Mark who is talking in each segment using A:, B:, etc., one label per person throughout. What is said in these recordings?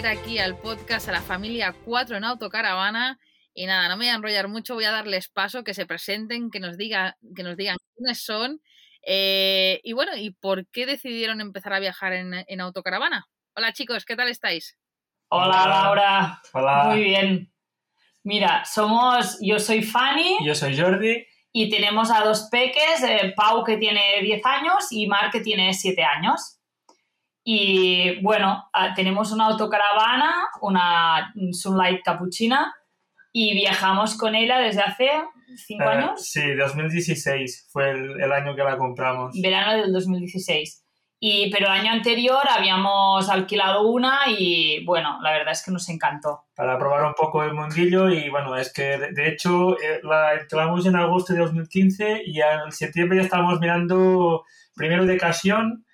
A: traer aquí al podcast a la familia 4 en autocaravana. Y nada, no me voy a enrollar mucho, voy a darles paso, que se presenten, que nos, diga, que nos digan quiénes son. Eh, y bueno, ¿y por qué decidieron empezar a viajar en, en autocaravana? Hola chicos, ¿qué tal estáis?
B: Hola, Laura.
C: Hola.
B: Muy bien. Mira, somos, yo soy Fanny
C: Yo soy Jordi.
B: y tenemos a dos peques, eh, Pau que tiene 10 años y Mar que tiene 7 años. Y bueno, ah, tenemos una autocaravana, una Sunlight Capuchina, y viajamos con ella desde hace 5
C: Eh,
B: años,
C: sí, 2016 fue el, el año que la compramos.
B: verano del 2016. Y, pero el año anterior habíamos alquilado una y bueno, la verdad es que nos encantó.
C: Para probar un poco el mundillo y bueno, es que de, de hecho eh, la alquilamos en agosto de 2015 y en septiembre ya estábamos mirando primero de ocasión.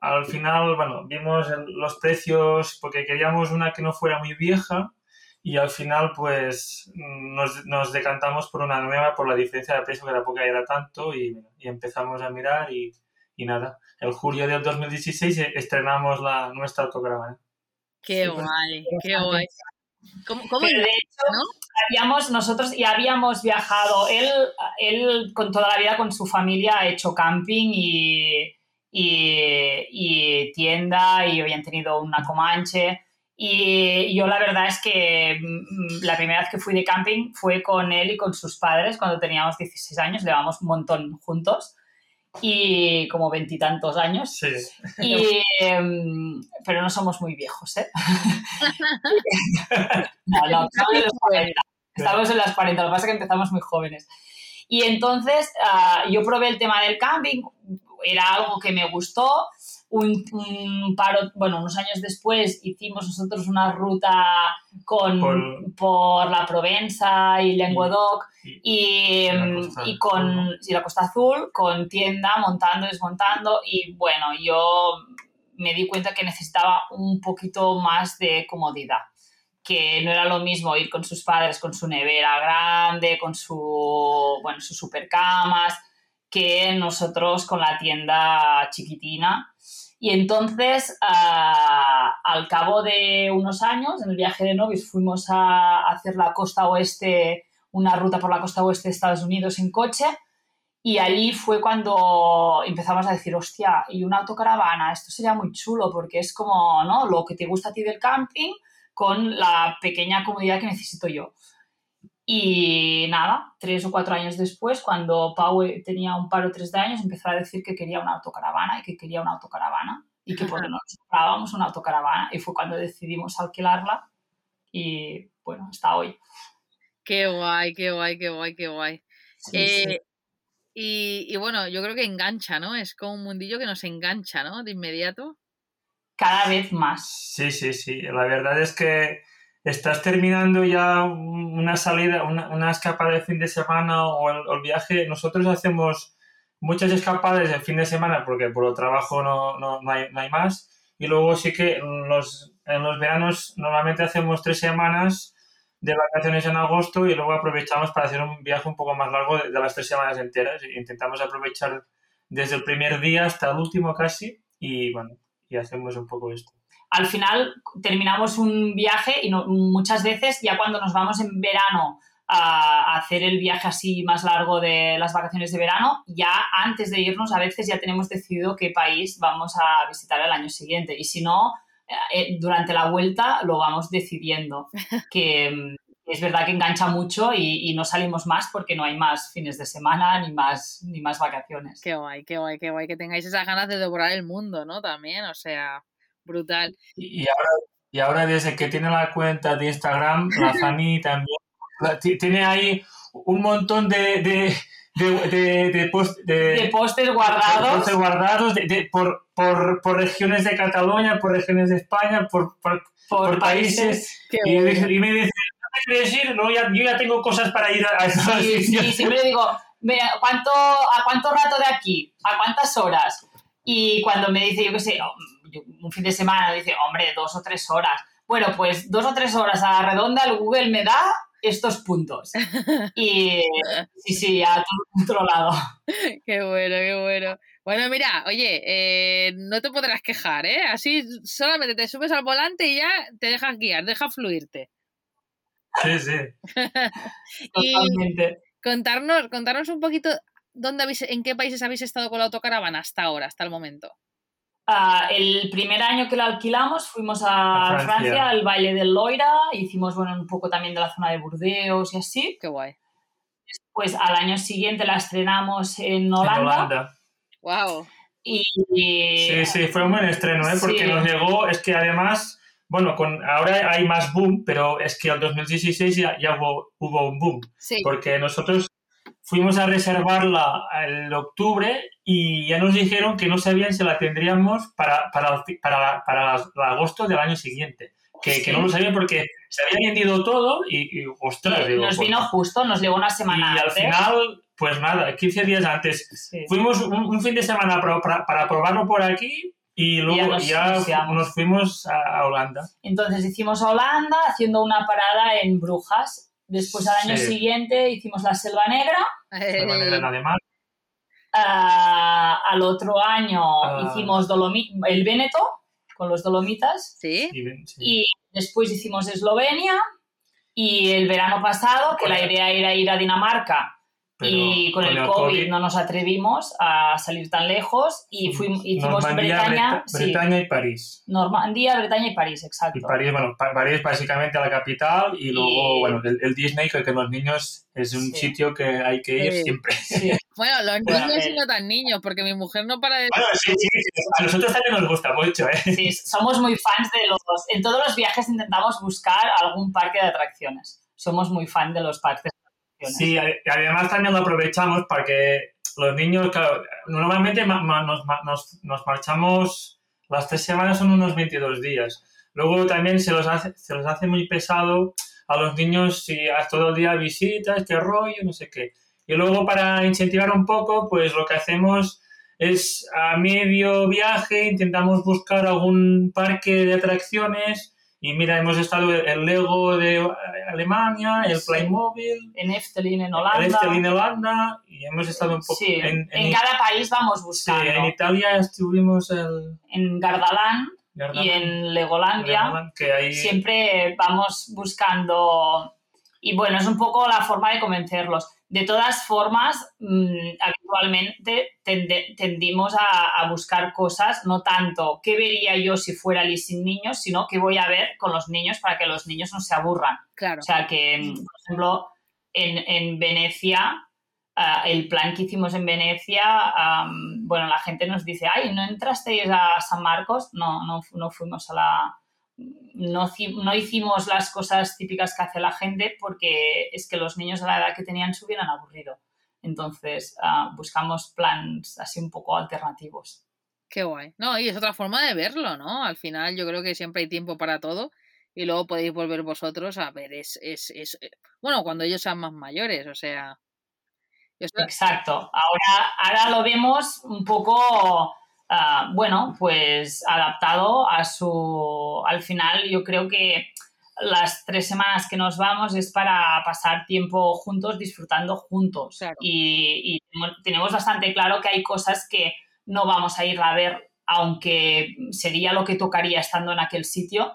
C: Al final, bueno, vimos el- los precios porque queríamos una que no fuera muy vieja y al final pues nos, nos decantamos por una nueva por la diferencia de precio que tampoco era tanto y, y empezamos a mirar y, y nada. El julio del 2016 estrenamos la, nuestra autocaravana.
A: Qué
B: Sí, pues,
A: guay, qué guay. ¿Cómo, cómo
B: Pero de hecho,
A: no?
B: habíamos, nosotros ya habíamos viajado, él, él con toda la vida con su familia ha hecho camping y, y, y tienda y habían tenido una Comanche. Y yo la verdad es que mm, la primera vez que fui de camping fue con él y con sus padres cuando teníamos 16 años, llevamos un montón juntos y como veintitantos años.
C: Sí.
B: Y, em, pero no somos muy viejos, ¿eh? no, no, estamos en los 40. Estamos en las 40, lo que pasa es que empezamos muy jóvenes. Y entonces ah, yo probé el tema del camping, era algo que me gustó. Un, un paro, bueno, unos años después hicimos nosotros una ruta con,
C: Por-
B: por la Provenza y Languedoc y,
C: Costa
B: y con sí, la Costa Azul, con tienda, montando, desmontando y bueno, yo me di cuenta que necesitaba un poquito más de comodidad, que no era lo mismo ir con sus padres, con su nevera grande, con su, bueno, sus supercamas, que nosotros con la tienda chiquitina. Y entonces, al cabo de unos años, en el viaje de novios, fuimos a hacer la costa oeste una ruta por la costa oeste de Estados Unidos en coche y allí fue cuando empezamos a decir, hostia, y una autocaravana, esto sería muy chulo porque es como, ¿no? Lo que te gusta a ti del camping con la pequeña comodidad que necesito yo. Y nada, tres o cuatro años después, cuando Pau tenía un par o tres de años, empezó a decir que quería una autocaravana y que quería una autocaravana y que por no nos comprábamos una autocaravana y fue cuando decidimos alquilarla y bueno, hasta hoy.
A: Qué guay, qué guay, qué guay, qué guay.
B: Sí,
A: Eh,
B: sí.
A: Y, y bueno, yo creo que engancha, ¿no? Es como un mundillo que nos engancha, ¿no? De inmediato.
B: Cada vez más.
C: Sí, sí, sí. La verdad es que estás terminando ya un- una salida, una, una escapada de fin de semana o el, viaje. Nosotros hacemos muchas escapadas de fin de semana porque por el trabajo no, no, no hay, no hay más. Y luego sí que los, en los veranos normalmente hacemos tres semanas de vacaciones en agosto y luego aprovechamos para hacer un viaje un poco más largo de, de las tres semanas enteras. Intentamos aprovechar desde el primer día hasta el último casi y bueno, y hacemos un poco esto.
B: Al final terminamos un viaje y no- muchas veces ya cuando nos vamos en verano a, a hacer el viaje así más largo de las vacaciones de verano, ya antes de irnos a veces ya tenemos decidido qué país vamos a visitar el año siguiente. Y si no, eh, durante la vuelta lo vamos decidiendo. Que es verdad que engancha mucho y, y no salimos más porque no hay más fines de semana ni más, ni más vacaciones.
A: Qué guay, qué guay, qué guay. Que tengáis esas ganas de devorar el mundo, ¿no? También, o sea, brutal.
C: Y y ahora, y ahora desde que tiene la cuenta de Instagram, la Fanny también la- tiene ahí un montón de, de, de, de, de post- de-
B: postes guardados.
C: postes guardados por, por, por regiones de Cataluña, por regiones de España, por, por,
B: por,
C: países. Y, me dice, ¿no te quieres ir? No, ya, yo ya tengo cosas para ir a, esos
B: Sí,
C: sitios.
B: sí, siempre digo, "Mira, ¿cuánto, ¿a cuánto rato de aquí? ¿A cuántas horas? Y cuando me dice, yo qué sé, yo- un fin de semana, dice, hombre, dos o tres horas. Bueno, pues dos o tres horas a la redonda el Google me da estos puntos. Y sí, sí, ya todo controlado.
A: Qué bueno, qué bueno. Bueno, mira, oye, eh, no te podrás quejar, ¿eh? Así solamente te subes al volante y ya te dejas guiar, deja fluirte.
C: Sí, sí.
A: y
B: Totalmente.
A: contarnos, contarnos un poquito dónde habéis, en qué países habéis estado con la autocaravana hasta ahora, hasta el momento.
B: Ah, el primer año que la alquilamos fuimos a,
C: A Francia.
B: Francia. al Valle del Loira, hicimos bueno, un poco también de la zona de Burdeos y así.
A: Qué guay.
B: Pues al año siguiente la estrenamos en
C: En
B: Holanda.
C: Holanda.
A: Wow.
B: Y,
C: Sí, sí, fue un buen estreno, ¿eh? Porque
B: Sí.
C: nos llegó, es que además, bueno, con, ahora hay más boom, pero es que el 2016 ya, ya hubo, hubo un boom.
A: Sí.
C: Porque nosotros fuimos a reservarla en octubre y ya nos dijeron que no sabían si la tendríamos para, para, para, para el agosto del año siguiente. Que,
B: Sí.
C: que no lo sabían porque se había vendido todo y, y, ostras, digo,
B: nos
C: pues-
B: vino justo, nos llegó una
C: y
B: semana
C: al
B: antes.
C: final, pues nada, 15 días antes
B: Sí.
C: Fuimos un, un fin de semana para, para- para probarlo por aquí y luego
B: Ya nos-
C: ya,
B: nos
C: fuimos a, a Holanda.
B: Entonces hicimos a Holanda haciendo una parada en Brujas. Después al año
C: Sí.
B: siguiente hicimos la Selva Negra.
C: En
A: Eh,
C: alemán.
B: Ah, al otro año
C: Ah.
B: hicimos Dolomi- el Véneto con los Dolomitas.
A: sí.
C: Y, sí.
B: Y después hicimos Eslovenia. Y el verano pasado, que la idea era ir a Dinamarca,
C: Pero
B: y con, el, COVID, no nos atrevimos a salir tan lejos y fuimos, hicimos
C: Normandía,
B: Bretaña,
C: Breta-
B: sí,
C: Bretaña y París.
B: Normandía, Bretaña y París,
C: Y
B: exacto.
C: París, bueno, Pa- París básicamente la capital y luego,
B: Y-
C: bueno, el, el Disney, que, que los niños es un
B: Sí.
C: sitio que hay que ir
A: Sí.
C: siempre.
B: Sí.
A: Bueno, los
B: Bueno,
A: niños y
B: eh.
A: no tan niños, porque mi mujer no para de...
C: Bueno, sí, sí, sí, a nosotros también nos gusta mucho, ¿eh?
B: Sí, somos muy fans de los... En todos los viajes intentamos buscar algún parque de atracciones. Somos muy fan de los parques.
C: Sí, además también lo aprovechamos para que los niños, claro, normalmente ma- ma- nos, nos- nos marchamos, las tres semanas son unos 22 días. Luego también se los hace, se los hace muy pesado a los niños si todo el día visitas, qué rollo, no sé qué. Y luego para incentivar un poco, pues lo que hacemos es a medio viaje intentamos buscar algún parque de atracciones y mira, hemos estado en el Lego de Alemania, el
B: Sí.
C: Playmobil,
B: En Efteling, en Holanda.
C: Efteling Holanda y hemos estado un poco
B: Sí,
C: en,
B: en,
C: en-
B: cada país vamos
C: sí,
B: buscando.
C: en Italia estuvimos el
B: en Gardalán y
C: Gardaland,
B: en Legolandia.
C: Legoland, que ahí
B: siempre vamos buscando y bueno, es un poco la forma de convencerlos. De todas formas, mm, habitualmente tende- tendimos a, a buscar cosas, no tanto qué vería yo si fuera allí sin niños, sino qué voy a ver con los niños para que los niños no se aburran.
A: Claro.
B: O sea que, mm, por ejemplo, en, en Venecia, ah, el plan que hicimos en Venecia, am, bueno, la gente nos dice, ay, ¿no entrasteis a San Marcos? No, no, no fuimos a la... No, no hicimos las cosas típicas que hace la gente porque es que los niños a la edad que tenían se hubieran aburrido. Entonces, ah, buscamos plans así un poco alternativos.
A: Qué guay. No, y es otra forma de verlo, ¿no? Al final yo creo que siempre hay tiempo para todo y luego podéis volver vosotros a ver, es, es, es... eh, Bueno, cuando ellos sean más mayores, o sea... yo
B: Exacto. Ahora, ahora lo vemos un poco, ah, bueno, pues adaptado a su... Al final yo creo que las tres semanas que nos vamos es para pasar tiempo juntos, disfrutando juntos.
A: Claro.
B: Y, y tenemos- bastante claro que hay cosas que no vamos a ir a ver, aunque sería lo que tocaría estando en aquel sitio,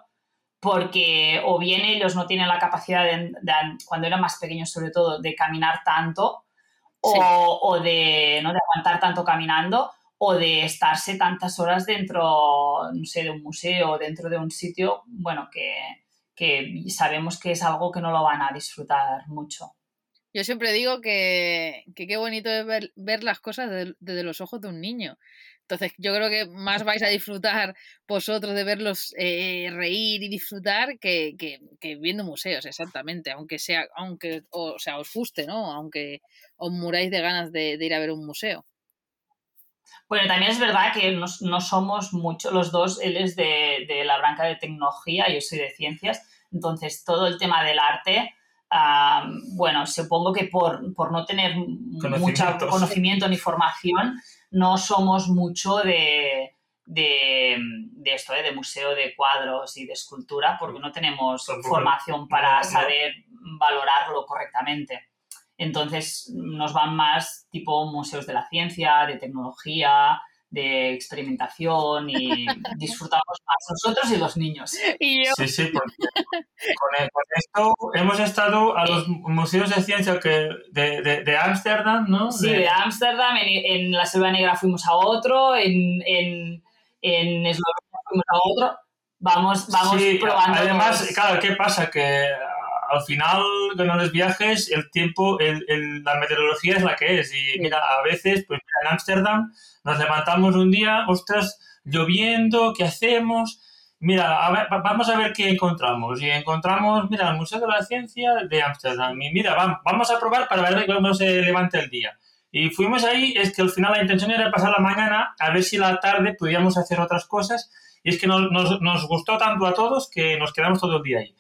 B: porque o bien ellos no tienen la capacidad, de, de- cuando eran más pequeños sobre todo, de caminar tanto, o, o de, ¿no? de aguantar tanto caminando, o de estarse tantas horas dentro, no sé, de un museo, dentro de un sitio, bueno, que, que sabemos que es algo que no lo van a disfrutar mucho.
A: Yo siempre digo que, que qué bonito es ver, ver las cosas de- desde los ojos de un niño. Entonces, yo creo que más vais a disfrutar vosotros de verlos eh, reír y disfrutar que, que- viendo museos, exactamente. Aunque sea, aunque, o, sea, os guste, ¿no? Aunque os muráis de ganas de ir a ver un museo.
B: Bueno, también es verdad que no, no somos mucho, los dos, él es de, de la branca de tecnología, yo soy de ciencias, entonces todo el tema del arte, ah, bueno, supongo que por, por no tener mucho conocimiento ni formación, no somos mucho de, de, de esto, ¿eh? de museo de cuadros y de escultura, porque no tenemos formación para saber valorarlo correctamente. Entonces nos van más tipo museos de la ciencia, de tecnología, de experimentación y disfrutamos más nosotros y los niños.
C: Sí, sí, porque con, esto hemos estado a los museos de ciencia que de Ámsterdam, ¿no?
B: Sí, de Ámsterdam, en, la Selva Negra fuimos a otro, en, en, en Eslovenia fuimos a otro. Vamos, vamos probando.
C: Además, claro, ¿qué pasa? Que al final, con los viajes, el tiempo, el, el, la meteorología es la que es. Y mira, a veces, pues en Ámsterdam nos levantamos un día, ostras, lloviendo, ¿qué hacemos? Mira, vamos a ver qué encontramos. Y encontramos, mira, el Museo de la Ciencia de Ámsterdam. Y mira, vamos a probar para ver cómo se levanta el día. Y fuimos ahí, es que al final la intención era pasar la mañana a ver si la tarde podíamos hacer otras cosas y es que nos, nos, gustó tanto a todos que nos quedamos todo el día ahí.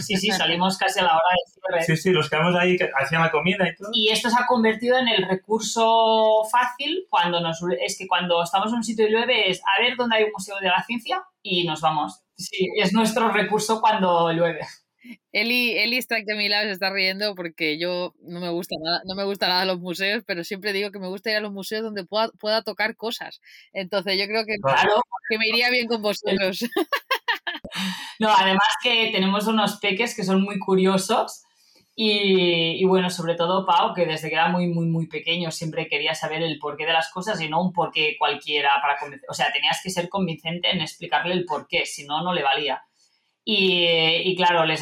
B: Sí, sí, salimos casi a la hora de cierre.
C: Sí, sí, nos quedamos ahí, hacían la comida y todo.
B: Y esto se ha convertido en el recurso fácil cuando nos... Es que cuando estamos en un sitio y llueve es a ver dónde hay un museo de la ciencia y nos vamos. Sí, es nuestro recurso cuando llueve.
A: Eli, Eli está aquí a mi lado, se está riendo porque yo no me gusta nada, no me gusta nada los museos, pero siempre digo que me gusta ir a los museos donde pueda, pueda tocar cosas. Entonces yo creo que, claro, que me iría bien con vosotros.
B: No, además que tenemos unos peques que son muy curiosos y, y, bueno, sobre todo Pau, que desde que era muy, muy, muy pequeño siempre quería saber el porqué de las cosas y no un porqué cualquiera para convencer. O sea, tenías que ser convincente en explicarle el porqué, si no, no le valía. Y, claro, les,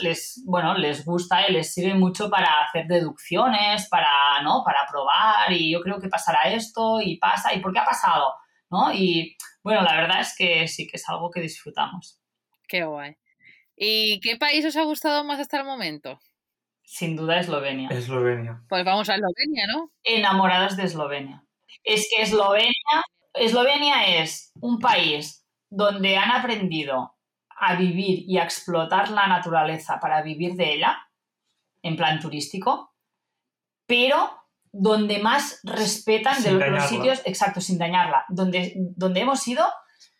B: les, bueno, les gusta y les sirve mucho para hacer deducciones, para, ¿no? para probar y yo creo que pasará esto y pasa y por qué ha pasado, ¿no? Y bueno, la verdad es que sí que es algo que disfrutamos.
A: Qué guay. ¿Y qué país os ha gustado más hasta el momento?
B: Sin duda Eslovenia.
C: Eslovenia.
A: Pues vamos a Eslovenia, ¿no?
B: Enamoradas de Eslovenia. Es que Eslovenia, Eslovenia es un país donde han aprendido a vivir y a explotar la naturaleza para vivir de ella, en plan turístico, pero donde más respetan de los, sitios, exacto, sin dañarla, donde, donde hemos ido,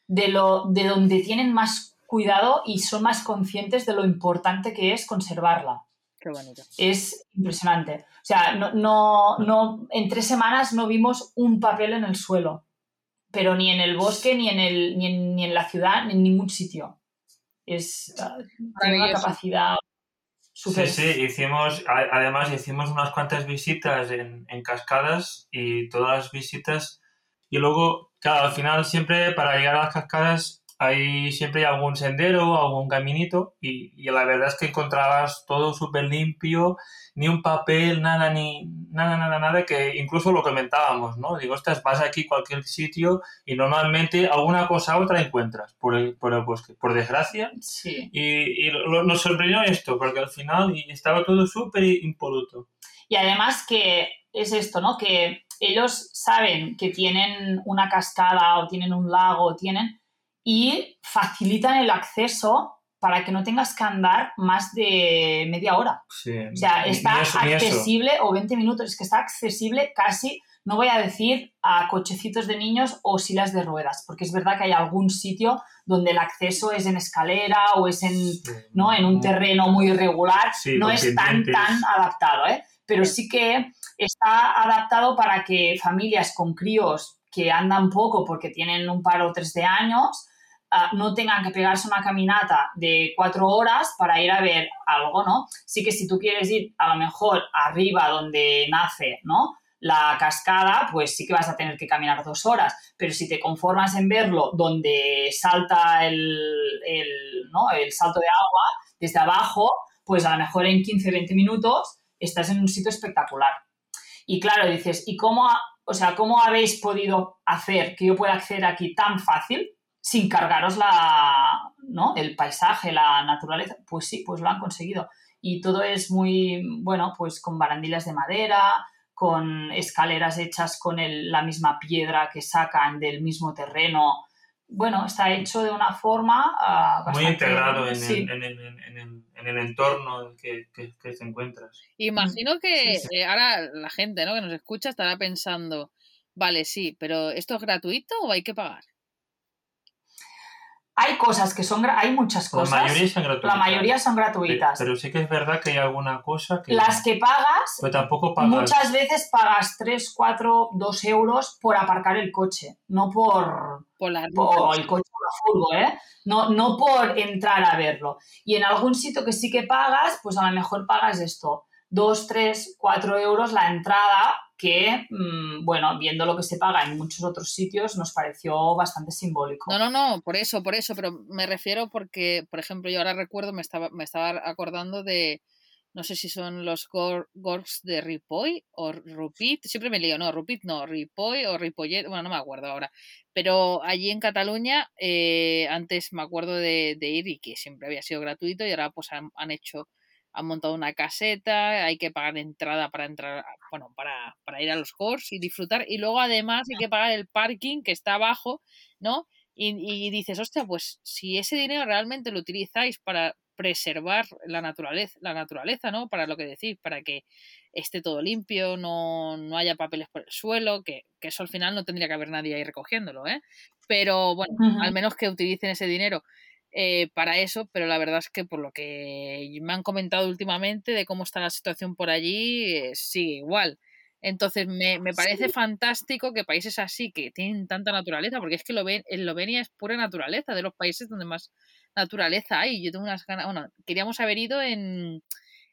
B: de, lo, de donde tienen más cuidado y son más conscientes de lo importante que es conservarla.
A: Qué bonito.
B: Es impresionante. O sea, no, no, no, en tres semanas no vimos un papel en el suelo, pero ni en el bosque, ni en, el, ni en, ni en la ciudad, ni en ningún sitio es, ah, una capacidad
C: Sí, sí, hicimos, además hicimos unas cuantas visitas en, en, cascadas y todas las visitas y luego, claro, al final siempre para llegar a las cascadas hay siempre algún sendero, algún caminito y, y la verdad es que encontrabas todo súper limpio ni un papel, nada, ni nada, nada, nada, que incluso lo comentábamos, ¿no? Digo, estás, vas aquí a cualquier sitio y normalmente alguna cosa u otra encuentras por el, por el bosque, por desgracia.
B: Sí.
C: Y, y nos sorprendió esto, porque al final estaba todo súper impoluto.
B: Y además que es esto, ¿no? Que ellos saben que tienen una cascada o tienen un lago, tienen, y facilitan el acceso para que no tengas que andar más de media hora.
C: Sí,
B: o sea, está accesible, o 20 minutos, es que está accesible casi, no voy a decir a cochecitos de niños o silas de ruedas, porque es verdad que hay algún sitio donde el acceso es en escalera o es en, ¿no? en un terreno muy irregular, no es tan, tan adaptado, ¿eh? pero sí que está adaptado para que familias con críos que andan poco porque tienen un par o tres de años, Ah, no tengan que pegarse una caminata de cuatro horas para ir a ver algo, ¿no? Sí que si tú quieres ir a lo mejor arriba donde nace, ¿no? La cascada, pues sí que vas a tener que caminar dos horas, pero si te conformas en verlo donde salta el, ¿no? el salto de agua desde abajo, pues a lo mejor en 15, 20 minutos estás en un sitio espectacular. Y claro, dices, ¿y cómo, o sea, cómo habéis podido hacer que yo pueda acceder aquí tan fácil? sin cargaros la, ¿no? el paisaje, la naturaleza. Pues sí, pues lo han conseguido. Y todo es muy, bueno, pues con barandillas de madera, con escaleras hechas con la misma piedra que sacan del mismo terreno. Bueno, está hecho de una forma
C: uh, muy integrado en, el, en, el, en, el, en, el, entorno que, que, que, te encuentras.
A: Imagino que eh, ahora la gente ¿no? que nos escucha estará pensando, vale, sí, pero ¿esto es gratuito o hay que pagar?
B: Hay cosas que son, hay muchas cosas.
C: La mayoría son gratuitas.
B: La mayoría son gratuitas.
C: Pero, sí que es verdad que hay alguna cosa que...
B: Las que pagas,
C: pero tampoco pagas.
B: muchas veces pagas 3, 4, 2 euros por aparcar el coche, no por,
A: Por la
B: por el coche o la furgo, ¿eh? No, no por entrar a verlo. Y en algún sitio que sí que pagas, pues a lo mejor pagas esto, 2, 3, 4 euros la entrada, que, mm, bueno, viendo lo que se paga en muchos otros sitios, nos pareció bastante simbólico.
A: No, no, no, por eso, por eso, pero me refiero porque, por ejemplo, yo ahora recuerdo, me estaba, me estaba acordando de, no sé si son los gor- Gorgs de Ripoll o Rupit, siempre me lío, no, Rupit no, Ripoll o Ripollet, bueno, no me acuerdo ahora, pero allí en Cataluña, eh, antes me acuerdo de, de ir y que siempre había sido gratuito y ahora pues han, han hecho, han montado una caseta, hay que pagar entrada para entrar, bueno, para, para ir a los Gorgs y disfrutar, y luego además hay que pagar el parking que está abajo, ¿no? Y, y dices, hostia, pues si ese dinero realmente lo utilizáis para preservar la naturaleza, la naturaleza, ¿no? Para lo que decís, para que esté todo limpio, no, no haya papeles por el suelo, que, que eso al final no tendría que haber nadie ahí recogiéndolo, ¿eh? Pero bueno, al menos que utilicen ese dinero eh, para eso, pero la verdad es que por lo que me han comentado últimamente de cómo está la situación por allí, eh, sigue igual. Entonces me, me parece
B: Sí.
A: fantástico que países así, que tienen tanta naturaleza, porque es que Esloven- Eslovenia es pura naturaleza, de los países donde más naturaleza hay. Yo tengo unas ganas, bueno, queríamos haber ido en,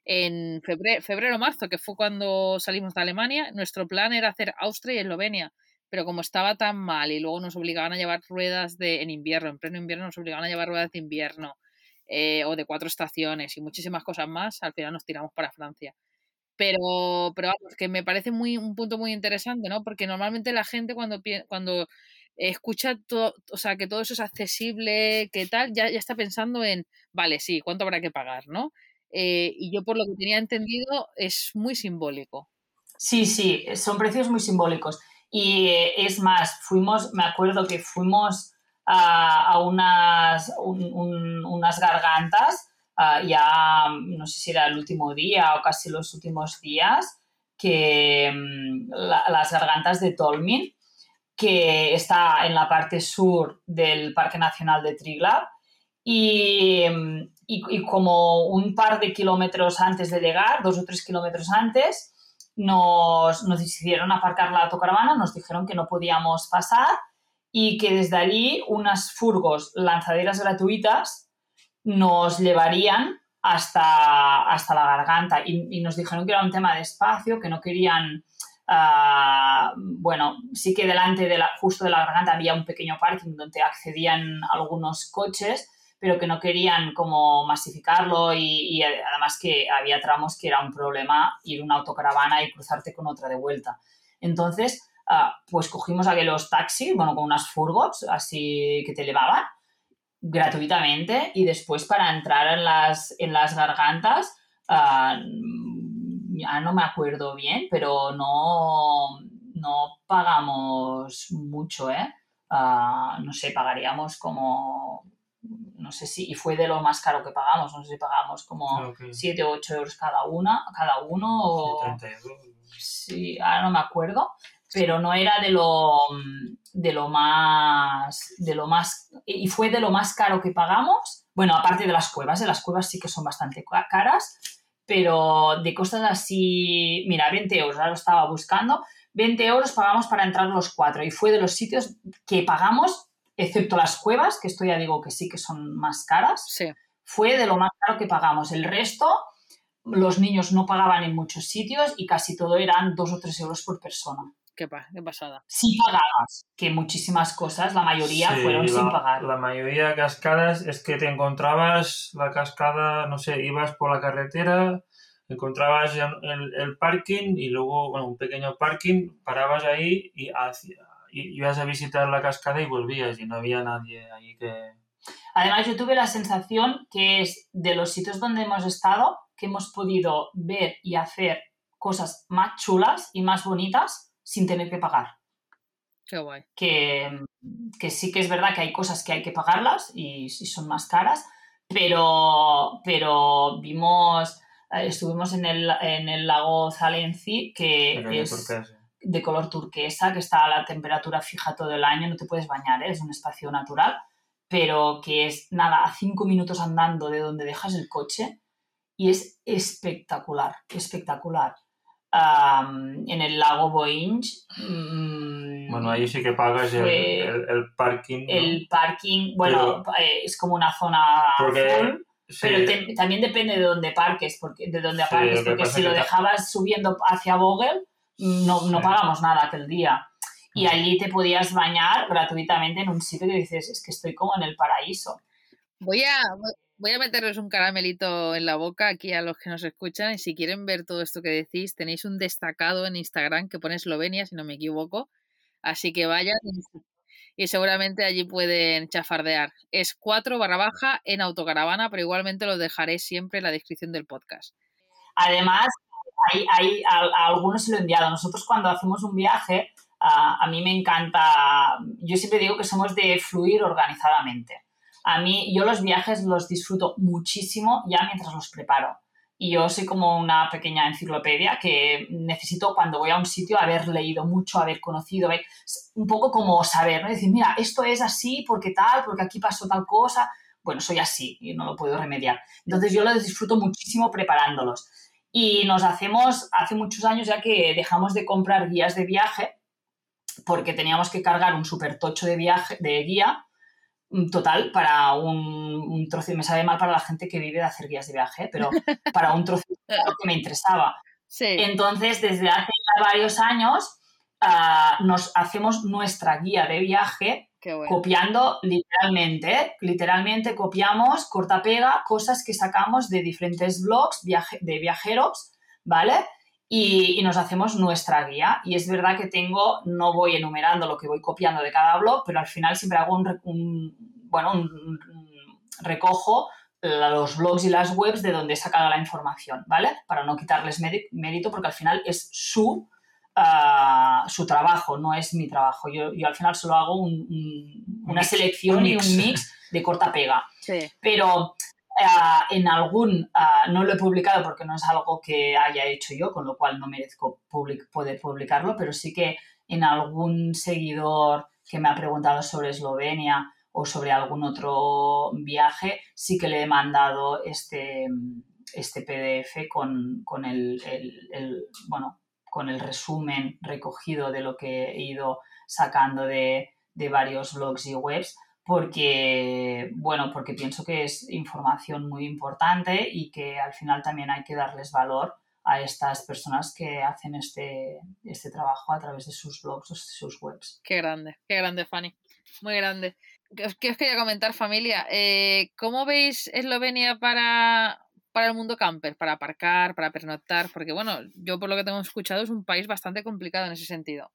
A: en febrero, febrero marzo, que fue cuando salimos de Alemania. Nuestro plan era hacer Austria y Eslovenia, pero como estaba tan mal y luego nos obligaban a llevar ruedas de en invierno, en pleno invierno nos obligaban a llevar ruedas de invierno eh, o de cuatro estaciones y muchísimas cosas más, al final nos tiramos para Francia. Pero, pero vamos, que me parece muy, un punto muy interesante, ¿no? Porque normalmente la gente cuando, cuando escucha todo, o sea, que todo eso es accesible, que tal, ya, ya está pensando en, vale, sí, ¿cuánto habrá que pagar, no? Eh, y yo por lo que tenía entendido es muy simbólico.
B: Sí, sí, son precios muy simbólicos. Y eh, es más, fuimos, me acuerdo que fuimos a, a unas, un- un- unas gargantas, ah, ya no sé si era el último día o casi los últimos días, que mm, la- las gargantas de Tolmin, que está en la parte sur del Parque Nacional de Triglav. Y, mm, y como un par de kilómetros antes de llegar, dos o tres kilómetros antes, nos, nos hicieron aparcar la autocaravana, nos dijeron que no podíamos pasar y que desde allí unas furgos lanzaderas gratuitas nos llevarían hasta, hasta la garganta. Y, nos dijeron que era un tema de espacio, que no querían, ah, bueno, sí que delante de la, justo de la garganta había un pequeño parking donde accedían algunos coches, pero que no querían como masificarlo y, y además que había tramos que era un problema ir una autocaravana y cruzarte con otra de vuelta. Entonces, ah, pues cogimos aquellos taxis, bueno, con unas furgos así que te llevaban gratuitamente y después para entrar en las, en las gargantas, ah, ya no me acuerdo bien, pero no, no pagamos mucho, ¿eh? Ah, no sé, pagaríamos como, no sé si, y fue de lo más caro que pagamos, no sé si pagamos como
C: Creo que
B: 7 o 8 euros cada una, cada uno, o...
C: 30 euros.
B: Sí, ahora no me acuerdo, pero no era de lo, de lo más, de lo más, y fue de lo más caro que pagamos, bueno, aparte de las cuevas, de las cuevas sí que son bastante ca- caras, pero de cosas así, mira, 20 euros, ahora lo estaba buscando, 20 euros pagamos para entrar los cuatro, y fue de los sitios que pagamos, excepto las cuevas, que esto ya digo que sí que son más caras,
A: Sí.
B: fue de lo más caro que pagamos. El resto, los niños no pagaban en muchos sitios y casi todo eran dos o tres euros por persona.
A: Qué, pa- qué pasada.
B: Sí pagabas, que muchísimas cosas, la mayoría
C: Sí,
B: fueron
C: la,
B: sin pagar.
C: La mayoría de cascadas es que te encontrabas la cascada, no sé, ibas por la carretera, encontrabas el, el parking y luego, bueno, un pequeño parking, parabas ahí y, hacia, ibas a visitar la cascada y volvías y no había nadie ahí que...
B: Además, yo tuve la sensación que es de los sitios donde hemos estado que hemos podido ver y hacer cosas más chulas y más bonitas sin tener que pagar.
A: Qué guay.
B: que, que sí que es verdad que hay cosas que hay que pagarlas y, y son más caras, pero, pero vimos, eh, estuvimos en el, en el lago Zalenci, que
C: que
B: es
C: turquesa.
B: De color turquesa, que está a la temperatura fija todo el año, no te puedes bañar, ¿eh? es un espacio natural, pero que es nada, a cinco minutos andando de donde dejas el coche y es espectacular, espectacular. en el lago Boinch.
C: Mm, bueno, ahí sí que pagas el, parking.
B: El parking, bueno, eh, es como una zona full, pero también depende de dónde parques, porque, de dónde aparques, porque si lo dejabas subiendo hacia Vogel, no, no pagamos nada aquel día. Y allí te podías bañar gratuitamente en un sitio que dices, es que estoy como en el paraíso.
A: Voy a, voy a meterles un caramelito en la boca aquí a los que nos escuchan y si quieren ver todo esto que decís, tenéis un destacado en Instagram que pone Eslovenia, si no me equivoco. Así que vayan y seguramente allí pueden chafardear. Es 4 barra baja en autocaravana, pero igualmente lo dejaré siempre en la descripción del podcast.
B: Además, hay, hay a, algunos se lo he enviado. Nosotros cuando hacemos un viaje, a mí me encanta, yo siempre digo que somos de fluir organizadamente. A mí, yo los viajes los disfruto muchísimo ya mientras los preparo. Y yo soy como una pequeña enciclopedia que necesito cuando voy a un sitio haber leído mucho, haber conocido, un poco como saber, ¿no? Decir, mira, esto es así porque tal, porque aquí pasó tal cosa. Bueno, soy así y no lo puedo remediar. Entonces yo los disfruto muchísimo preparándolos. Y nos hacemos, hace muchos años ya que dejamos de comprar guías de viaje porque teníamos que cargar un super tocho de, viaje, de guía mm, total para un, trozo, me sabe mal para la gente que vive de hacer guías de viaje, pero para un trozo que me interesaba. Entonces, desde hace varios años ah, nos hacemos nuestra guía de viaje copiando literalmente, literalmente copiamos, corta pega, cosas que sacamos de diferentes blogs de viajeros, ¿vale? y, nos hacemos nuestra guía. Y es verdad que tengo, no voy enumerando lo que voy copiando de cada blog, pero al final siempre hago un, bueno, recojo los blogs y las webs de donde he sacado la información, ¿vale? Para no quitarles mérito, porque al final es su, ah, su trabajo, no es mi trabajo. Yo, yo al final solo hago una selección y un mix de corta pega. Pero Ah, en algún, ah, no lo he publicado porque no es algo que haya hecho yo, con lo cual no merezco poder publicarlo, pero sí que en algún seguidor que me ha preguntado sobre Eslovenia o sobre algún otro viaje, sí que le he mandado este, este PDF con, el, bueno, con el resumen recogido de lo que he ido sacando de, de varios blogs y webs porque, bueno, porque pienso que es información muy importante y que al final también hay que darles valor a estas personas que hacen este, este trabajo a través de sus blogs o sus webs.
A: Qué grande, qué grande, Fanny. Muy grande. ¿Qué os, quería comentar, familia? Eh, ¿Cómo veis Eslovenia para, para el mundo camper? Para aparcar, para pernoctar. Porque, bueno, yo por lo que tengo escuchado es un país bastante complicado en ese sentido.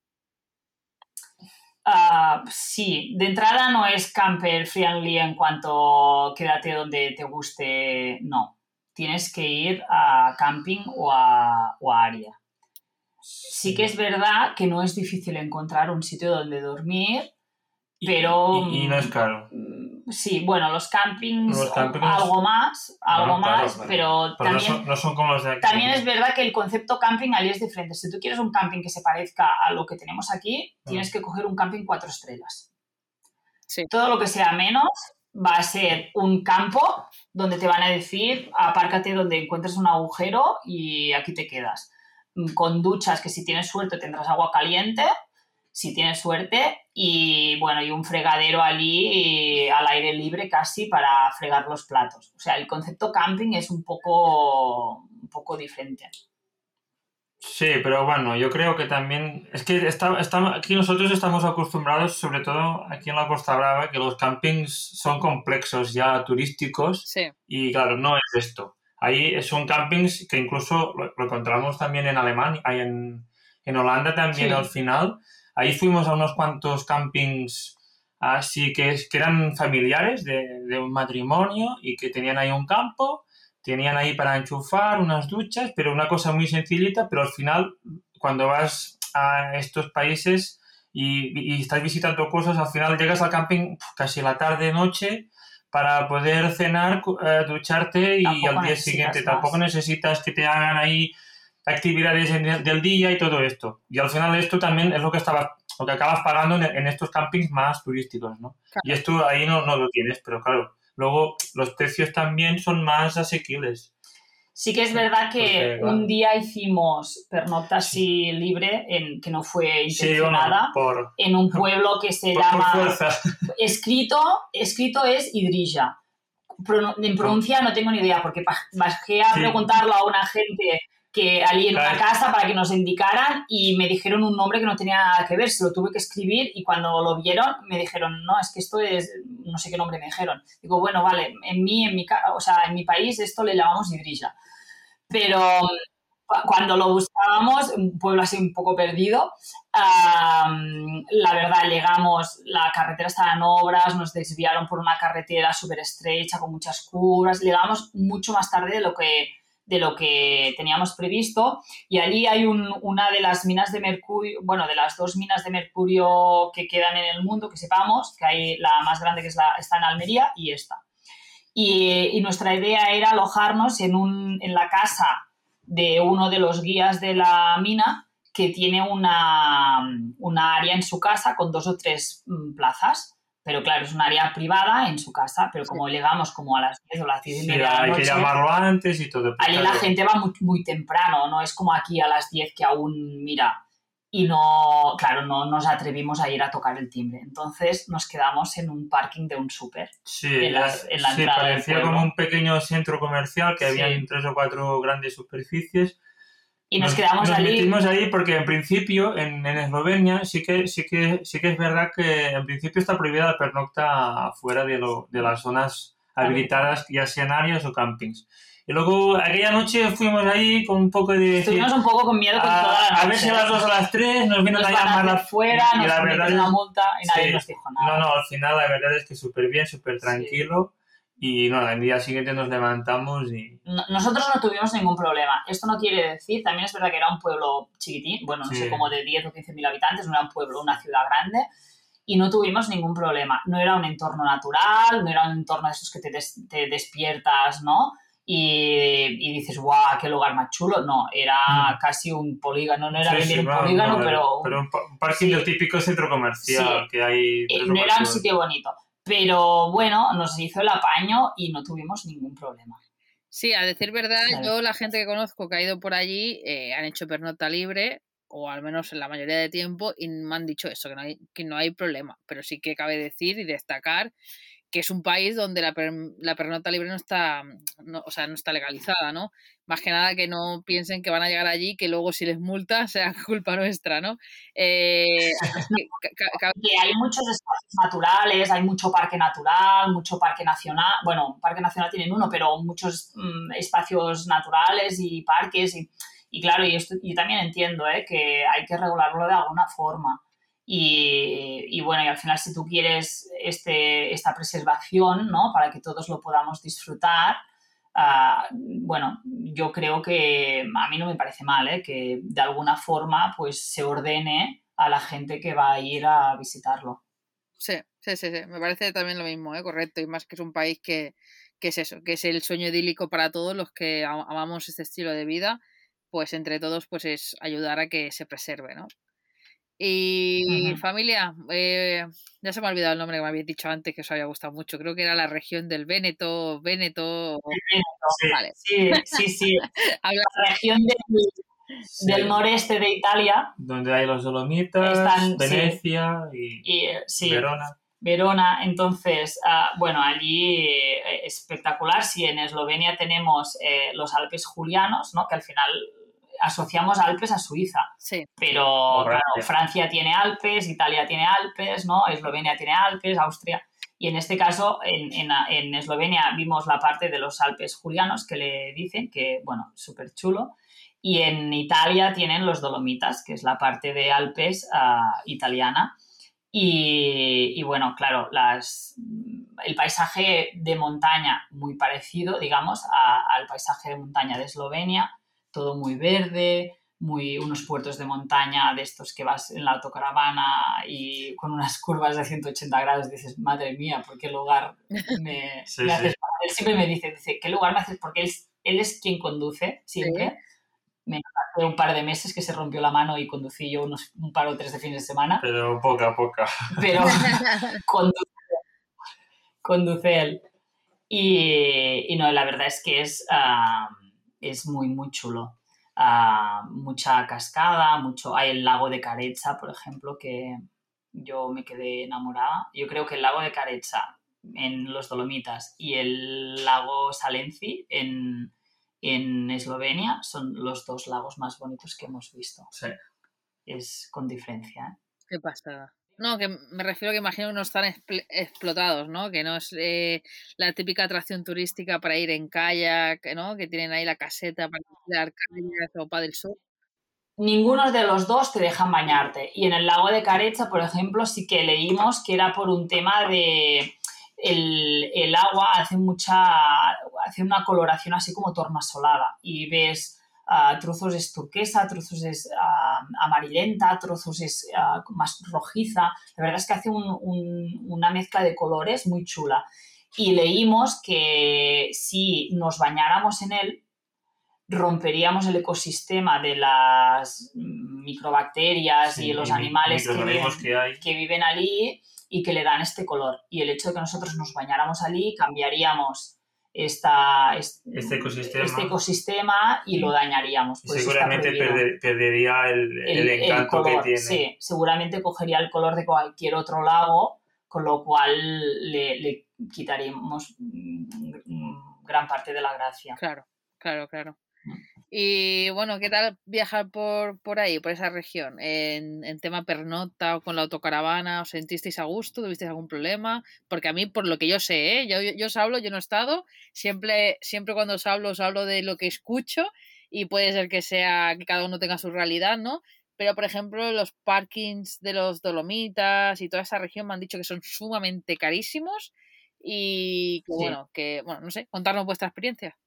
B: Ah, sí, de entrada no es camper friendly en cuanto quédate donde te guste, no. Tienes que ir a camping o a, o a área. Sí que es verdad que no es difícil encontrar un sitio donde dormir, pero...
C: y no es caro.
B: Mm, Sí, bueno, los campings, algo más, algo más, pero, también,
C: no son, como los de aquí.
B: También es verdad que el concepto camping allí es diferente. Si tú quieres un camping que se parezca a lo que tenemos aquí, tienes que coger un camping cuatro estrellas. Todo lo que sea menos va a ser un campo donde te van a decir apárcate donde encuentres un agujero y aquí te quedas. Con duchas que si tienes suerte tendrás agua caliente si tienes suerte, y bueno, y un fregadero allí al aire libre casi para fregar los platos. O sea, el concepto camping es un poco, un poco diferente.
C: Sí, pero bueno, yo creo que también es que está, aquí nosotros estamos acostumbrados, sobre todo aquí en la Costa Brava, que los campings son complejos ya turísticos
A: sí.
C: y claro, no es esto. Ahí son campings que incluso lo, encontramos también en Alemania, hay en, en Holanda también al final, Ahí fuimos a unos cuantos campings así que, que eran familiares de, un matrimonio y que tenían ahí un campo, tenían ahí para enchufar unas duchas, pero una cosa muy sencillita, pero al final cuando vas a estos países y, estás visitando cosas, al final llegas al camping casi la tarde, noche, para poder cenar, eh, ducharte y al día siguiente. Tampoco necesitas que te hagan ahí actividades del día y todo esto. Y al final esto también es lo que estaba lo que acabas pagando en, estos campings más turísticos, ¿no? Y esto ahí no, no lo tienes, pero claro, luego los precios también son más asequibles.
B: Sí que es verdad que un día hicimos pernocta así libre, en, que no fue intencionada, en un pueblo que se llama... escrito, escrito es Idrija. en pronuncia no tengo ni idea, porque bajé a preguntarlo a una gente que allí en una casa para que nos indicaran y me dijeron un nombre que no tenía nada que ver, se lo tuve que escribir y cuando lo vieron me dijeron, no, es que esto es, no sé qué nombre me dijeron. Digo, bueno, vale, en mí, en mi, o sea, en mi país esto le llamamos hidrilla. Pero cuando lo buscábamos, un pueblo así un poco perdido, la verdad, llegamos, la carretera estaba en obras, nos desviaron por una carretera súper estrecha con muchas curvas, llegamos mucho más tarde de lo que de lo que teníamos previsto. Y allí hay una de las minas de mercurio, bueno, de las dos minas de mercurio que quedan en el mundo, que sepamos, que hay la más grande que es la, está en Almería y esta. Y, nuestra idea era alojarnos en, un, en la casa de uno de los guías de la mina que tiene una, una área en su casa con dos o tres mm, plazas pero claro, es un área privada en su casa, pero como llegamos como a las 10 o las 10 y media.
C: hay que llamarlo antes y todo.
B: Allí la gente va muy, muy, temprano, no es como aquí a las 10 que aún mira. Y no, claro, no nos atrevimos a ir a tocar el timbre. Entonces nos quedamos en un parking de un súper.
C: Sí, en la, en la sí parecía como un pequeño centro comercial que había en tres o cuatro grandes superficies
B: y nos, quedamos
C: nos
B: allí.
C: metimos ahí porque en principio en, en, Eslovenia sí que, sí, que, sí que es verdad que en principio está prohibida la pernocta fuera de, lo, de las zonas habilitadas, ya sean áreas o campings. Y luego aquella noche fuimos ahí con un poco de...
B: Estuvimos un poco con miedo con a, toda
C: la A ver si a las 2 o a las 3 nos vienen a llamar
B: afuera, y, nos la verdad una multa y nadie nos dijo nada.
C: No, no, al final la verdad es que súper bien, súper tranquilo. Y no, el día siguiente nos levantamos y...
B: nosotros no tuvimos ningún problema. Esto no quiere decir, también es verdad que era un pueblo chiquitín, bueno, no sé, como de 10 o 15 mil habitantes, no era un pueblo, una ciudad grande, y no tuvimos ningún problema. No era un entorno natural, no era un entorno de esos que te, te despiertas, ¿no? Y, y, dices, guau, qué lugar más chulo. No, era mm. casi un polígono, no era bien un polígono, pero...
C: Pero un, parking típico centro comercial que hay...
B: Eh, no era un sitio bonito. Pero bueno, nos hizo el apaño y no tuvimos ningún problema.
A: Sí, a decir verdad, yo la gente que conozco que ha ido por allí eh, han hecho pernota libre, o al menos en la mayoría de tiempo, y me han dicho eso, que no hay, que no hay problema. Pero sí que cabe decir y destacar que es un país donde la, la pernota libre no está, no, o sea, no está legalizada, ¿no? Más que nada que no piensen que van a llegar allí, que luego si les multa sea culpa nuestra, ¿no?
B: Eh, hay muchos espacios naturales, hay mucho parque natural, mucho parque nacional, bueno, parque nacional tienen uno, pero muchos mm, espacios naturales y parques y, y claro, y yo también entiendo ¿eh? que hay que regularlo de alguna forma. Y, bueno, y al final si tú quieres este, esta preservación, ¿no? Para que todos lo podamos disfrutar, ah, bueno, yo creo que a mí no me parece mal, ¿eh? Que de alguna forma pues se ordene a la gente que va a ir a visitarlo.
A: Sí, sí, sí, sí. me parece también lo mismo, ¿eh? correcto, y más que es un país que, que es eso, que es el sueño idílico para todos los que amamos este estilo de vida, pues entre todos pues es ayudar a que se preserve, ¿no? Y familia, eh, ya se me ha olvidado el nombre que me habéis dicho antes que os había gustado mucho. Creo que era la región del Véneto, Véneto.
B: Sí, sí, sí. la región del, noreste de Italia.
C: Donde hay los Dolomitas, Venecia y, eh, Verona.
B: Verona, entonces, ah, bueno, allí eh, espectacular. Si en Eslovenia tenemos los Alpes Julianos, ¿no? que al final asociamos Alpes a Suiza.
A: Sí.
B: Pero Francia tiene Alpes, Italia tiene Alpes, ¿no? Eslovenia tiene Alpes, Austria. Y en este caso, en, en, Eslovenia vimos la parte de los Alpes Julianos que le dicen, que, bueno, súper chulo. Y en Italia tienen los Dolomitas, que es la parte de Alpes uh, italiana. Y, y, bueno, claro, las, el paisaje de montaña muy parecido, digamos, al paisaje de montaña de Eslovenia todo muy verde, muy, unos puertos de montaña de estos que vas en la autocaravana y con unas curvas de 180 grados dices, madre mía, ¿por qué lugar me, haces Él siempre me dice, dice, ¿qué lugar me haces? Porque él, él es quien conduce siempre. hace un par de meses que se rompió la mano y conducí yo unos, un par o tres de fines de semana.
C: Pero poca, poca.
B: Pero conduce, conduce él. Y, no, la verdad es que es, ah, es muy, muy chulo. Ah, mucha cascada, mucho. Hay el lago de Carecha, por ejemplo, que yo me quedé enamorada. Yo creo que el lago de Carecha en los Dolomitas y el lago Salenci en, en Eslovenia son los dos lagos más bonitos que hemos visto.
C: Sí.
B: Es con diferencia. ¿eh?
A: Qué pasada. No, que me refiero que imagino que no están explotados, ¿no? Que no es eh, la típica atracción turística para ir en kayak, ¿no? Que tienen ahí la caseta para alquilar kayak o para del sur.
B: Ninguno de los dos te dejan bañarte. Y en el lago de Carecha, por ejemplo, sí que leímos que era por un tema de el, agua hace mucha, hace una coloración así como tornasolada y ves trozos es turquesa, trozos es uh, amarillenta, trozos es más rojiza. La verdad es que hace una mezcla de colores muy chula. Y leímos que si nos bañáramos en él, romperíamos el ecosistema de las microbacterias y los animales que, que viven allí y que le dan este color. Y el hecho de que nosotros nos bañáramos allí cambiaríamos esta,
C: este, ecosistema.
B: este, ecosistema. y lo dañaríamos.
C: seguramente perdería el, encanto que tiene.
B: Sí, seguramente cogería el color de cualquier otro lago, con lo cual le quitaríamos mm, gran parte de la gracia.
A: Claro, claro, claro. Y bueno, ¿qué tal viajar por, por ahí, por esa región? En, en, tema pernota o con la autocaravana, ¿os sentisteis a gusto? ¿Tuvisteis algún problema? Porque a mí, por lo que yo sé, ¿eh? yo, yo, os hablo, yo no he estado, siempre, siempre cuando os hablo, os hablo de lo que escucho y puede ser que sea que cada uno tenga su realidad, ¿no? Pero, por ejemplo, los parkings de los Dolomitas y toda esa región me han dicho que son sumamente carísimos y que, bueno, que, bueno, no sé, contarnos vuestra experiencia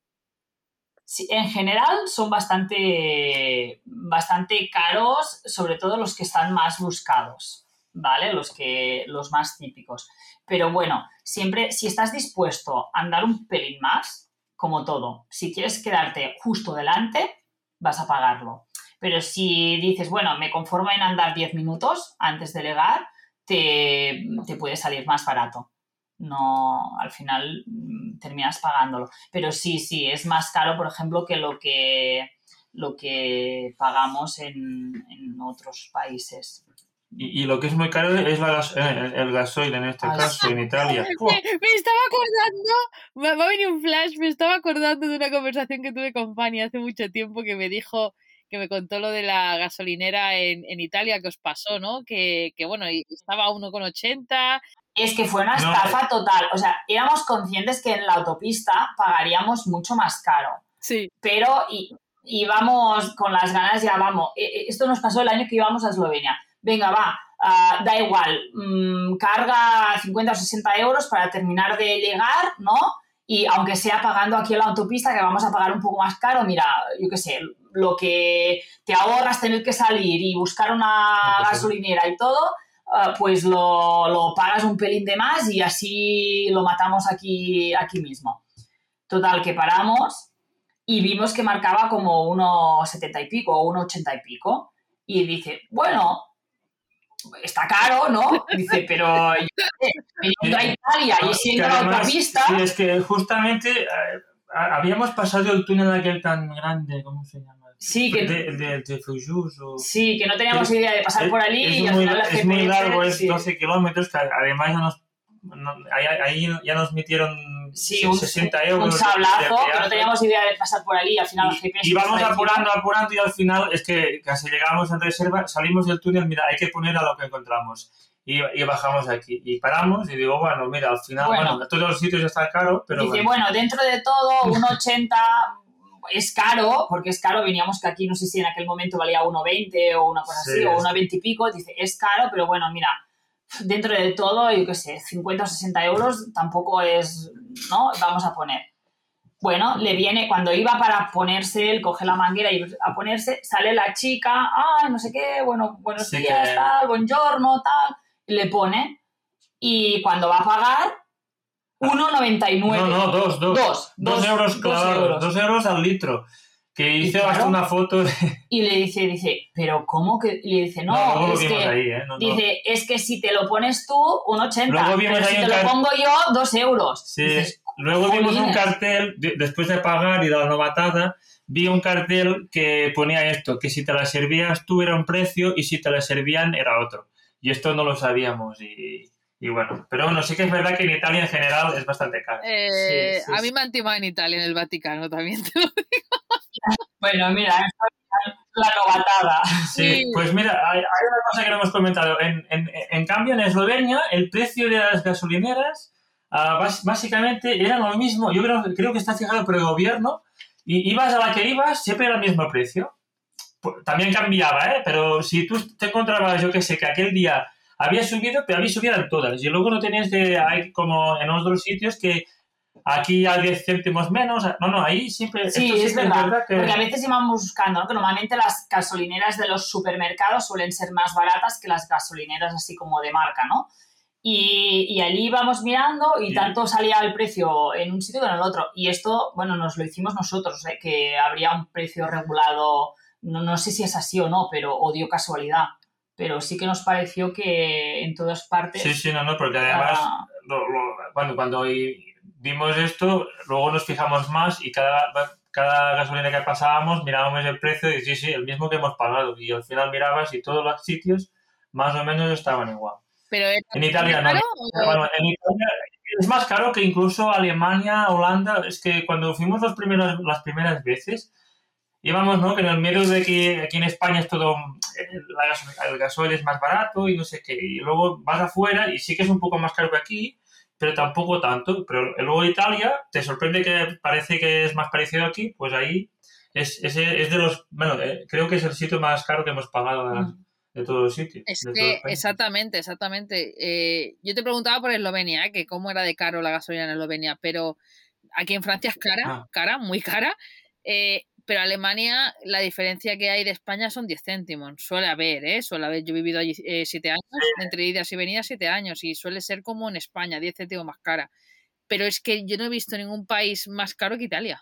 B: en general son bastante, bastante caros, sobre todo los que están más buscados, ¿vale? Los, que, los más típicos. Pero bueno, siempre, si estás dispuesto a andar un pelín más, como todo, si quieres quedarte justo delante, vas a pagarlo. Pero si dices, bueno, me conformo en andar 10 minutos antes de llegar, te, te puede salir más barato no, al final mm, terminas pagándolo. Pero sí, sí, es más caro, por ejemplo, que lo que, lo que pagamos en, otros países.
C: Y, lo que es muy caro es el, gasoil en este caso, en Italia.
A: Me, estaba acordando, me, va a venir un flash, me estaba acordando de una conversación que tuve con Fanny hace mucho tiempo que me dijo, que me contó lo de la gasolinera en, en Italia que os pasó, ¿no? Que, que bueno, estaba a 1,80
B: es que fue una estafa total. O sea, éramos conscientes que en la autopista pagaríamos mucho más caro.
A: Sí.
B: Pero íbamos con las ganas, ya vamos. E, e, esto nos pasó el año que íbamos a Eslovenia. Venga, va, ah, da igual, mm, carga 50 o 60 euros para terminar de llegar, ¿no? Y aunque sea pagando aquí en la autopista, que vamos a pagar un poco más caro, mira, yo qué sé, lo que te ahorras tener que salir y buscar una gasolinera y todo, Ah, pues lo, pagas un pelín de más y así lo matamos aquí, aquí mismo. Total, que paramos y vimos que marcaba como uno setenta y pico o uno ochenta y pico. Y dice, bueno, está caro, ¿no? Dice, pero viniendo a Italia y siendo la autopista...
C: Sí, es que justamente eh, habíamos pasado el túnel aquel tan grande, ¿cómo se llama?
B: Sí, que,
C: de, de,
B: sí, que no teníamos idea de pasar por allí
C: es
B: y
C: al muy, final Es muy largo, es 12 kilómetros, que además ya nos, ahí, ya nos metieron sí, un, 60 euros.
B: Un sablazo, que no teníamos idea de pasar por allí, al final los GPS...
C: Y vamos apurando, apurando y al final es que casi llegamos en reserva, salimos del túnel, mira, hay que poner a lo que encontramos. Y, y, bajamos aquí. Y paramos y digo, bueno, mira, al final, bueno, todos los sitios están caros, pero.
B: Dice, bueno. dentro de todo, un 80 es caro, porque es caro, veníamos que aquí no sé si en aquel momento valía 1,20 o una cosa así, o 1,20 y pico, dice, es caro, pero bueno, mira, dentro de todo, yo qué sé, 50 o 60 euros tampoco es, ¿no? Vamos a poner. Bueno, le viene, cuando iba para ponerse, él coge la manguera y a ponerse, sale la chica, ah, no sé qué, bueno, buenos días, tal, buongiorno, tal, le pone, y cuando va a pagar, 1,99.
C: No, no, dos, dos. Dos, dos, euros, claro, dos euros al litro. que hizo
B: claro,
C: hasta una foto.
B: Y le dice, dice, pero ¿cómo que? Y le dice, no,
C: lo
B: es
C: vimos
B: que,
C: ahí, ¿eh? No, no.
B: dice, es que si te lo pones tú, un 80,
C: Luego vimos
B: pero
C: ahí
B: si te lo
C: car-
B: pongo yo, dos euros.
C: Sí,
B: Dices,
C: luego vimos un
B: "Jolines".
C: cartel, de- después de pagar y de la novatada, vi un cartel que ponía esto, que si te la servías tú era un precio y si te la servían era otro. Y esto no lo sabíamos y, y bueno, pero bueno, sí que es verdad que en Italia en general es bastante caro.
A: Eh,
B: Sí, sí,
A: a
B: sí.
A: mí me han timado en Italia, en el Vaticano también. te lo
B: Bueno, mira, es la novatada.
C: Sí,
A: Sí.
C: pues mira, hay, hay una cosa que no hemos comentado. En, en- en cambio, en Eslovenia, el precio de las gasolineras bas- básicamente era lo mismo. Yo creo, creo que está fijado por el gobierno y ibas a la que ibas, siempre era el mismo precio. También cambiaba, ¿eh? Pero si tú te encontrabas, yo que sé, que aquel día había subido, pero había subieran todas. Y luego no tenías que, hay como en otros sitios que aquí a 10 céntimos menos. No, no, ahí siempre...
B: Sí, es
C: que
B: verdad,
C: que-
B: porque a veces íbamos buscando, ¿no? que normalmente las gasolineras de los supermercados suelen ser más baratas que las gasolineras así como de marca, ¿no? Y, y allí íbamos mirando y
C: Sí.
B: tanto salía el precio en un sitio que en el otro. Y esto, bueno, nos lo hicimos nosotros, ¿eh? que habría un precio regulado, no, no sé si es así o no, pero o dio casualidad. Pero sí que nos pareció que en todas partes...
C: Sí, sí, no, no, porque además
B: ah,
C: lo- lo- cuando, cuando vimos esto, luego nos fijamos más y cada, cada gasolina que pasábamos mirábamos el precio y sí, sí, el mismo que hemos pagado. Y al final mirabas y todos los sitios más o menos estaban igual.
A: Pero ¿era
C: En Italia no. Bueno, en Italia es más caro que incluso Alemania, Holanda. Es que cuando fuimos los primeros, las primeras veces, íbamos, ¿no? Que en el medio de que aquí en España es todo, eh, la gaso- el gasoil es más barato y no sé qué. Y luego vas afuera y sí que es un poco más caro que aquí, pero tampoco tanto. Pero luego Italia, te sorprende que parece que es más parecido aquí, pues ahí es, ese es de los, bueno, eh, creo que es el sitio más caro que hemos pagado de,
B: mm.
C: de todos los sitios.
A: Es que,
C: los
A: exactamente, exactamente. Eh, yo te preguntaba por Eslovenia, ¿eh? que cómo era de caro la gasolina en Eslovenia, pero aquí en Francia es cara,
C: Ah.
A: cara, muy cara. Eh, pero Alemania, la diferencia que hay de España son 10 céntimos. Suele haber, ¿eh? Suele haber. Yo he vivido allí 7 años, entre idas y venidas 7 años, y suele ser como en España, 10 céntimos más cara. Pero es que yo no he visto ningún país más caro que Italia.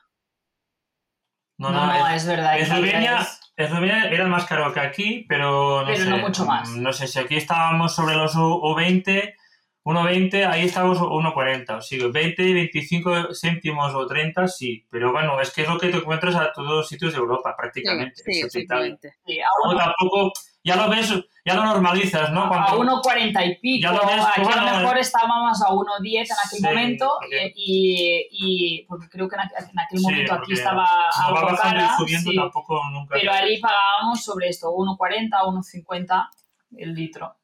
C: No,
B: No,
C: es-
B: es verdad.
C: Eslovenia,
B: es-
C: Eslovenia era más caro que aquí, pero no
B: Pero
C: sé.
B: no mucho más.
C: No sé si aquí estábamos sobre los U- U20, 1,20, ahí estábamos 1,40. O sea, 20, 25 céntimos o 30, sí. Pero bueno, es que es lo que te encuentras a todos los sitios de Europa,
A: Sí,
C: prácticamente.
A: sí,
B: sí, a
C: O
B: uno-
C: tampoco, ya lo ves, ya lo normalizas, ¿no?
B: a
C: Cuando-
B: 1,40 y pico.
C: Ya lo ves,
B: Aquí a
C: bueno,
B: lo mejor estábamos a 1,10 en aquel
C: Sí,
B: momento
C: porque-
B: y, y- porque creo que en aqu- en aquel
C: Sí,
B: momento aquí estaba
C: va
B: algo
C: bajando
B: cara,
C: y subiendo,
B: sí,
C: tampoco nunca.
B: pero allí pagábamos sobre esto, 1,40, 1,50 el litro,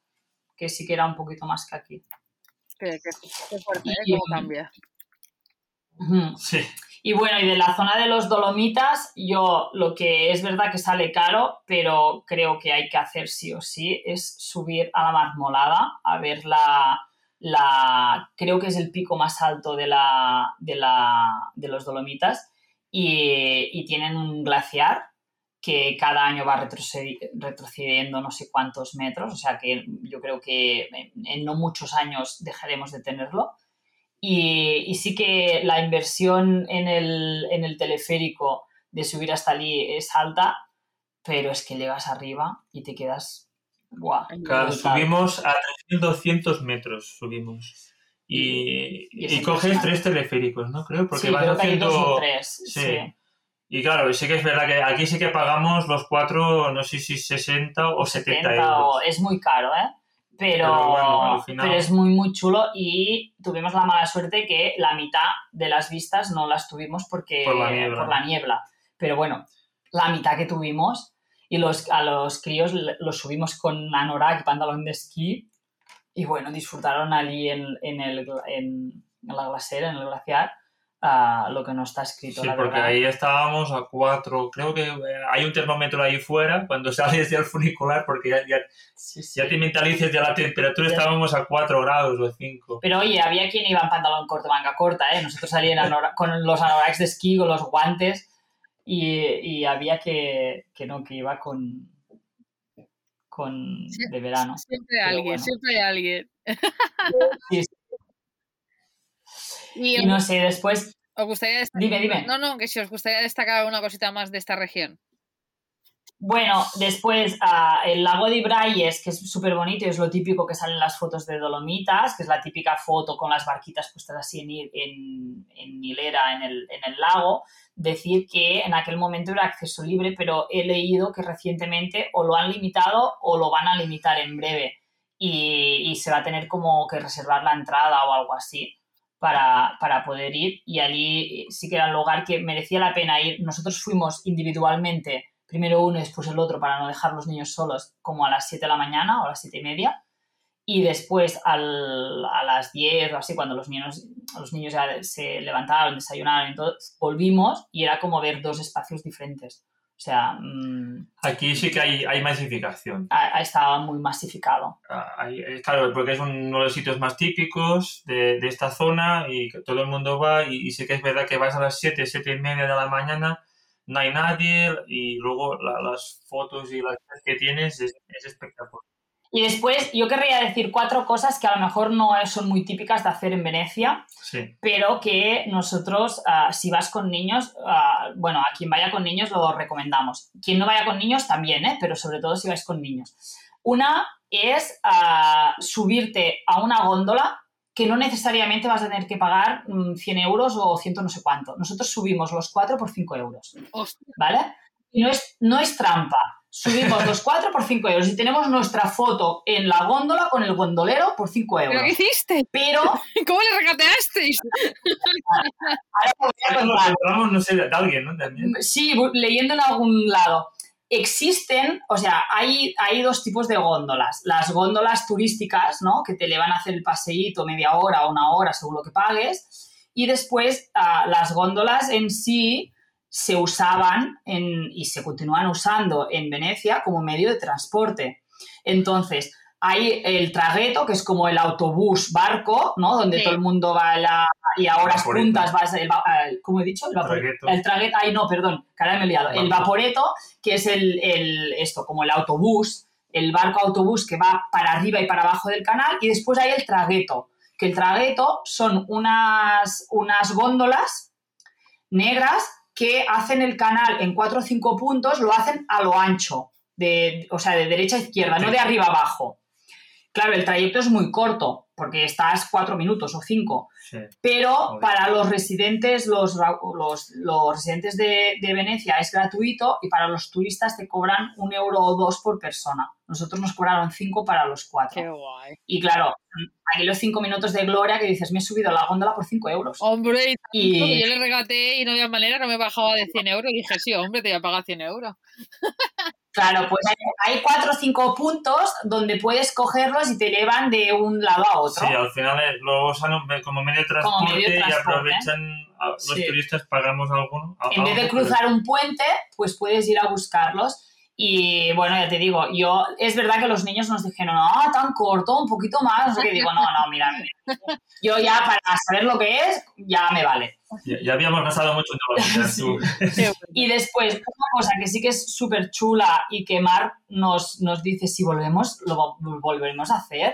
B: que sí que era un poquito más que aquí.
A: Qué, qué- qué fuerte, ¿eh?
B: Y-
A: Cómo cambia.
C: Sí.
B: Y bueno, y de la zona de los Dolomitas, yo lo que es verdad que sale caro, pero creo que hay que hacer sí o sí, es subir a la Marmolada a ver la, la creo que es el pico más alto de, la, de, la, de los Dolomitas y, y tienen un glaciar que cada año va retrocedi- retrocediendo no sé cuántos metros, o sea que yo creo que en, en no muchos años dejaremos de tenerlo. Y, y sí que la inversión en el, en el teleférico de subir hasta allí es alta, pero es que llegas arriba y te quedas... ¡Guau!
C: Claro, subimos a 3.200 metros, subimos. Y,
B: Y
C: y coges tres teleféricos, ¿no? Creo, porque
B: sí,
C: vas
B: creo que hay dos
C: haciendo...
B: o tres.
C: sí.
B: Sí.
C: Y claro, sí que es verdad que aquí sí que pagamos los cuatro, no sé si 60 o 70
B: 70
C: euros.
B: es muy caro, ¿eh? Pero,
C: Pero bueno, al final-
B: pero es muy, muy chulo y tuvimos la mala suerte que la mitad de las vistas no las tuvimos porque,
C: Por la niebla.
B: por la niebla. Pero bueno, la mitad que tuvimos y los, a los críos los subimos con anorak y pantalón de esquí y bueno, disfrutaron allí en, en, el, en, en la glasera, en el glaciar, ah, lo que no está escrito,
C: Sí,
B: la
C: porque
B: verdad.
C: ahí estábamos a 4, creo que eh, hay un termómetro ahí fuera cuando sales del funicular porque ya, ya,
B: Sí, sí.
C: ya te mentalices de la temperatura,
B: Ya.
C: estábamos a 4 grados o 5.
B: Pero oye, había quien iba en pantalón corto, manga corta, ¿eh? Nosotros salíamos con los anoraks de esquí, con los guantes, y, y había que, que no, que iba con, con
A: Sí.
B: de verano.
A: Siempre
B: Pero
A: alguien,
B: bueno.
A: siempre alguien.
B: Sí, sí.
A: Y,
B: Y no sé, después,
A: ¿Os gustaría destacar...
B: Dime, dime.
A: No, no, que si os gustaría destacar alguna cosita más de esta región.
B: Bueno, después ah, el lago de Ibrayes, que es súper bonito y es lo típico que salen las fotos de Dolomitas, que es la típica foto con las barquitas puestas así en, en- en hilera en el, en el lago. Decir que en aquel momento era acceso libre, pero he leído que recientemente o lo han limitado o lo van a limitar en breve y, y se va a tener como que reservar la entrada o algo así para, para poder ir y allí sí que era un lugar que merecía la pena ir. Nosotros fuimos individualmente, primero uno y después el otro, para no dejar los niños solos, como a las 7 de la mañana o a las 7 y media. Y después al- a las 10 o así, cuando los niños, los niños ya se levantaron, desayunaron todo, volvimos y era como ver dos espacios diferentes. O sea, mm,
C: Aquí sí que hay, hay masificación.
B: a- estaba muy masificado.
C: Ah, hay- claro, porque es uno de los sitios más típicos de, de esta zona y que todo el mundo va y, y sí que es verdad que vas a las 7, 7 y media de la mañana, no hay nadie y luego la- las fotos y las que tienes es, es espectacular.
B: Y después yo querría decir cuatro cosas que a lo mejor no son muy típicas de hacer en Venecia,
C: Sí,
B: pero que nosotros, ah, si vas con niños, ah, bueno, a quien vaya con niños lo recomendamos. Quien no vaya con niños también, ¿eh? pero sobre todo si vais con niños. Una es ah, subirte a una góndola que no necesariamente vas a tener que pagar mm, 100 euros o 100 no sé cuánto. Nosotros subimos los cuatro por 5 euros, ¿vale? Y no es, no es trampa. Subimos los cuatro por 5 euros y tenemos nuestra foto en la góndola con el gondolero por 5
A: ¿Pero
B: euros.
A: qué hiciste?
B: Pero
A: ¿Cómo le regateasteis?
B: ahora voy a
C: lo no sé, de alguien, ¿no? También.
B: Sí, leyendo en algún lado. Existen, o sea, hay, hay dos tipos de góndolas. Las góndolas turísticas, ¿no? Que te le van a hacer el paseíto media hora o una hora, según lo que pagues. Y después ah, las góndolas en sí se usaban en- y se continúan usando en Venecia como medio de transporte. Entonces, hay el tragueto, que es como el autobús barco, ¿no? Donde
A: Sí.
B: todo el mundo va a la, y a horas puntas vas, el, va- al- ¿cómo he dicho? El vaporeto.
C: Tragueto.
B: El tragueto, ay no, perdón, que ahora me he liado. El vaporeto, que es el, el- esto, como el autobús, el barco autobús que va para arriba y para abajo del canal, y después hay el tragueto, que el tragueto son unas, unas góndolas negras que hacen el canal en cuatro o cinco puntos, lo hacen a lo ancho, de, o sea, de derecha a izquierda, no de arriba a abajo. Claro, el trayecto es muy corto, porque estás cuatro minutos o cinco,
C: Sí.
B: pero para los residentes, los, los, los residentes de, de Venecia es gratuito y para los turistas te cobran un euro o dos por persona. Nosotros nos cobraron cinco para los cuatro.
A: Qué guay.
B: Y claro, aquí los cinco minutos de gloria que dices, me he subido a la góndola por cinco euros.
A: Hombre, y yo le regateé y no había manera, no me bajaba de 100 euros. Y dije, sí, hombre, te voy a pagar 100 euros.
B: Claro, pues hay, hay cuatro o cinco puntos donde puedes cogerlos y te llevan de un lado a otro.
C: Sí, al final eh, lo usan como medio de transporte,
B: medio de
C: y
B: transporte.
C: aprovechan, a- los
B: Sí.
C: turistas pagamos alguno. a-
B: en vez de cruzar un puente, pues puedes ir a buscarlos. Y bueno, ya te digo, yo es verdad que los niños nos dijeron, ah, tan corto, un poquito más, no sé qué. Digo, no, no, mira, yo ya para saber lo que es, ya me vale.
C: Ya, ya habíamos gastado mucho en Dolomitas,
B: Sí. Y después, una cosa que sí que es súper chula y que Marc nos, nos dice si volvemos, lo vo- volveremos a hacer,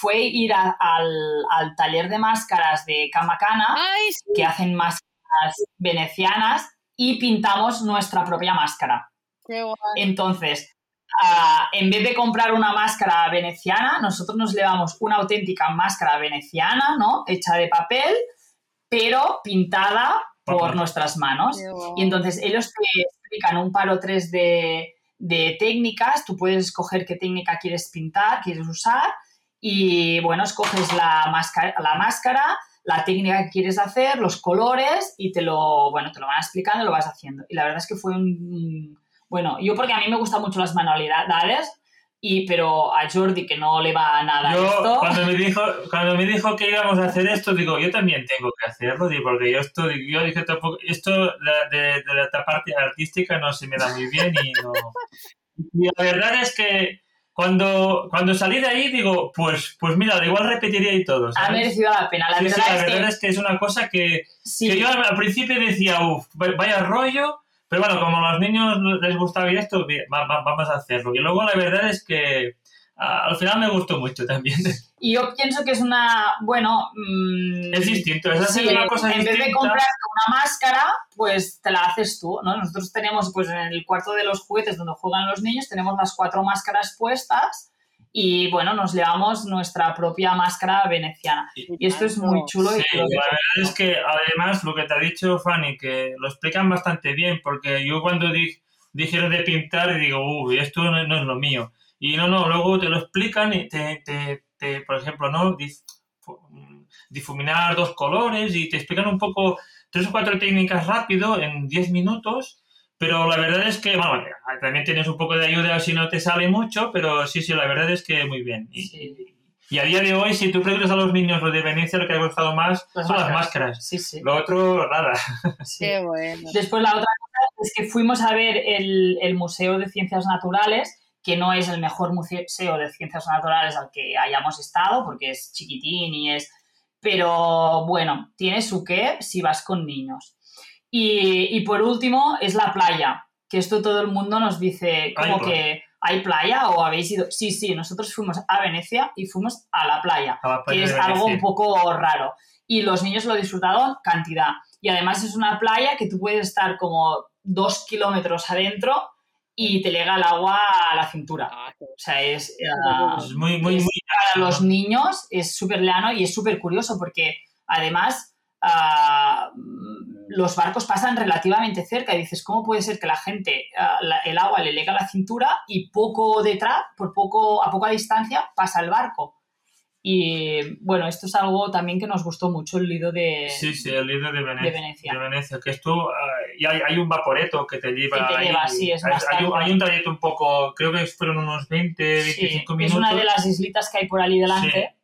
B: fue ir a- al, al taller de máscaras de Camacana,
A: Ay, sí.
B: que hacen máscaras venecianas, y pintamos nuestra propia máscara.
A: Qué guay.
B: Entonces, ah, en vez de comprar una máscara veneciana, nosotros nos llevamos una auténtica máscara veneciana, ¿no? Hecha de papel, pero pintada por nuestras manos. Y entonces ellos te explican un par o tres de, de técnicas, tú puedes escoger qué técnica quieres pintar, quieres usar, y bueno, escoges la máscara, la máscara, la técnica que quieres hacer, los colores, y te lo, bueno, te lo van explicando y lo vas haciendo. Y la verdad es que fue un... Bueno, yo porque a mí me gustan mucho las manualidades, y, pero a Jordi que no le va nada
C: Yo,
B: esto...
C: cuando me, dijo, cuando me dijo que íbamos a hacer esto, digo, yo también tengo que hacerlo, digo, porque yo esto, yo dije, tampoco, esto la- de, de la parte artística no se me da muy bien y no... Y la verdad es que cuando, cuando salí de ahí, digo, pues, pues mira, igual repetiría y todo,
B: Ha
C: ¿sabes?
B: merecido la pena. La
C: Sí, sí,
B: verdad,
C: la
B: es,
C: verdad
B: que,
C: es que es una cosa que,
B: sí.
C: que yo al al principio decía, uff, vaya rollo, pero bueno, como a los niños les gustaba esto, vamos a hacerlo. Y luego la verdad es que al final me gustó mucho también.
B: Y yo pienso que es una, bueno... Mm,
C: es distinto, es hacer una cosa
B: en vez de comprarte una máscara, pues te la haces tú, ¿no? Nosotros tenemos, pues en el cuarto de los juguetes donde juegan los niños, tenemos las cuatro máscaras puestas y, bueno, nos llevamos nuestra propia máscara veneciana. Y esto es muy chulo.
C: Sí, la verdad es que, además, lo que te ha dicho Fanny, que lo explican bastante bien, porque yo cuando dije dijeron de pintar y digo, uy, esto no, es lo mío. Y no, no, luego te lo explican y te, te, por ejemplo, ¿no? difuminar dos colores y te explican un poco tres o cuatro técnicas rápido en diez minutos, pero la verdad es que, bueno, también tienes un poco de ayuda si no te sale mucho, pero sí, sí, la verdad es que muy bien. Y, y a día de hoy, si tú preguntas a los niños lo de Venecia, lo que ha gustado más son las máscaras.
B: Sí, sí.
C: Lo otro, nada.
A: Qué bueno.
B: Después la otra cosa es que fuimos a ver el, el Museo de Ciencias Naturales, que no es el mejor museo de ciencias naturales al que hayamos estado, porque es chiquitín y es... Pero bueno, tiene su qué si vas con niños. Y, y por último es la playa, que esto todo el mundo nos dice como que ¿hay playa o habéis ido? Sí, sí, nosotros fuimos a Venecia y fuimos a la playa, que es algo un poco raro. Y los niños lo disfrutaron cantidad. Y además es una playa que tú puedes estar como dos kilómetros adentro y te llega el agua a la cintura. Ah, o sea, es,
C: uh, muy, muy, muy...
B: Para los niños es súper leano y es súper curioso porque además uh, los barcos pasan relativamente cerca y dices, ¿cómo puede ser que la gente, el agua le llega a la cintura y poco detrás, por poco, a poca distancia, pasa el barco? Y bueno, esto es algo también que nos gustó mucho, el lido de,
C: sí, sí, el lido de, Venecia, de Venecia. que esto, y hay, un vaporeto que te lleva.
B: Que te lleva, sí, es
C: hay, un, hay, un, trayecto un poco, creo que fueron unos 20, 25 minutos.
B: Es una de las islitas que hay por ahí delante.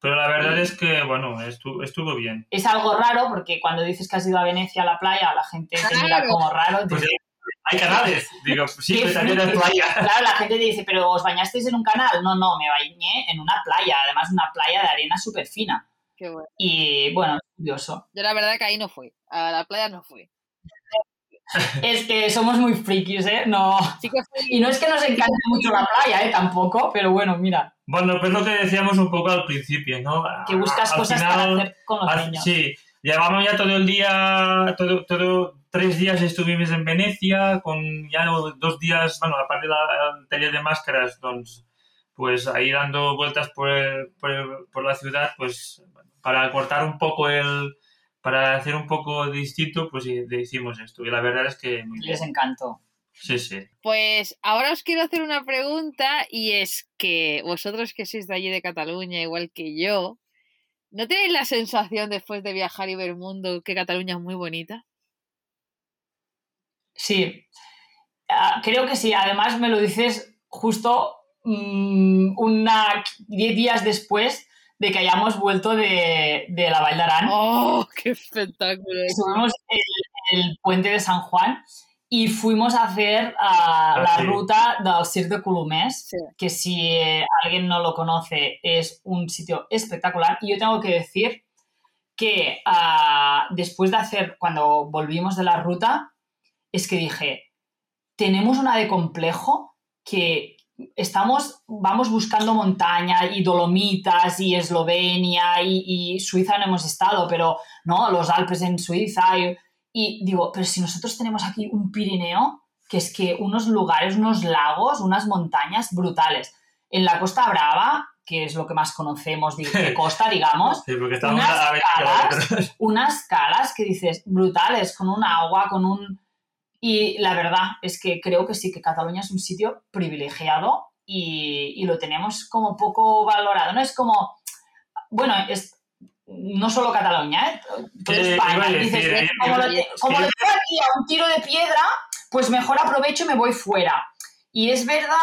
C: Pero la verdad es que, bueno, estuvo, estuvo, bien.
B: Es algo raro porque cuando dices que has ido a Venecia a la playa, la gente te mira como raro.
C: Pues hay canales. Digo, sí, pero también hay playa.
B: Claro, la gente te dice, ¿pero os bañasteis en un canal? No, no, me bañé en una playa. Además, una playa de arena súper fina.
A: Qué bueno.
B: Y bueno, curioso.
A: Yo la verdad que ahí no fui. A la playa no fui.
B: Es que somos muy frikis, ¿eh? No. Y no es que nos encante mucho la playa, ¿eh? Tampoco, pero bueno, mira.
C: Bueno, pues lo que decíamos un poco al principio, ¿no?
B: Que buscas cosas para hacer con los niños.
C: Sí, llevamos ya todo el día, todo, todo, tres días estuvimos en Venecia, con ya dos días, bueno, aparte del taller de máscaras, pues ahí dando vueltas por, por, por la ciudad, pues para cortar un poco el, para hacer un poco distinto, pues hicimos esto. Y la verdad es que
B: Les encantó.
C: Sí, sí.
A: Pues ahora os quiero hacer una pregunta y es que vosotros que sois de allí de Cataluña, igual que yo, ¿no tenéis la sensación después de viajar y ver el mundo que Cataluña es muy bonita?
B: Sí, ah, creo que sí. Además me lo dices justo mm, una 10 días después de que hayamos vuelto de, de la Val d'Aran.
A: ¡Oh, qué espectáculo!
B: Subimos el, puente de San Juan y fuimos a hacer ah, la ruta del Cirque de Colomés, que si alguien no lo conoce es un sitio espectacular. Y yo tengo que decir que ah, después de hacer, cuando volvimos de la ruta, es que dije, tenemos una de complejo que, estamos, vamos buscando montaña y Dolomitas y Eslovenia y, Suiza no hemos estado, pero no, los Alpes en Suiza y, digo, pero si nosotros tenemos aquí un Pirineo, que es que unos lugares, unos lagos, unas montañas brutales. En la Costa Brava, que es lo que más conocemos de, costa, digamos, unas, calas, unas calas que dices brutales, con un agua, con un y la verdad es que creo que sí, que Cataluña es un sitio privilegiado y, lo tenemos como poco valorado. No es como, bueno, es no solo Cataluña, ¿eh? Toda España. Dices, como, lo, como lo tengo aquí a un tiro de piedra, pues mejor aprovecho y me voy fuera. Y es verdad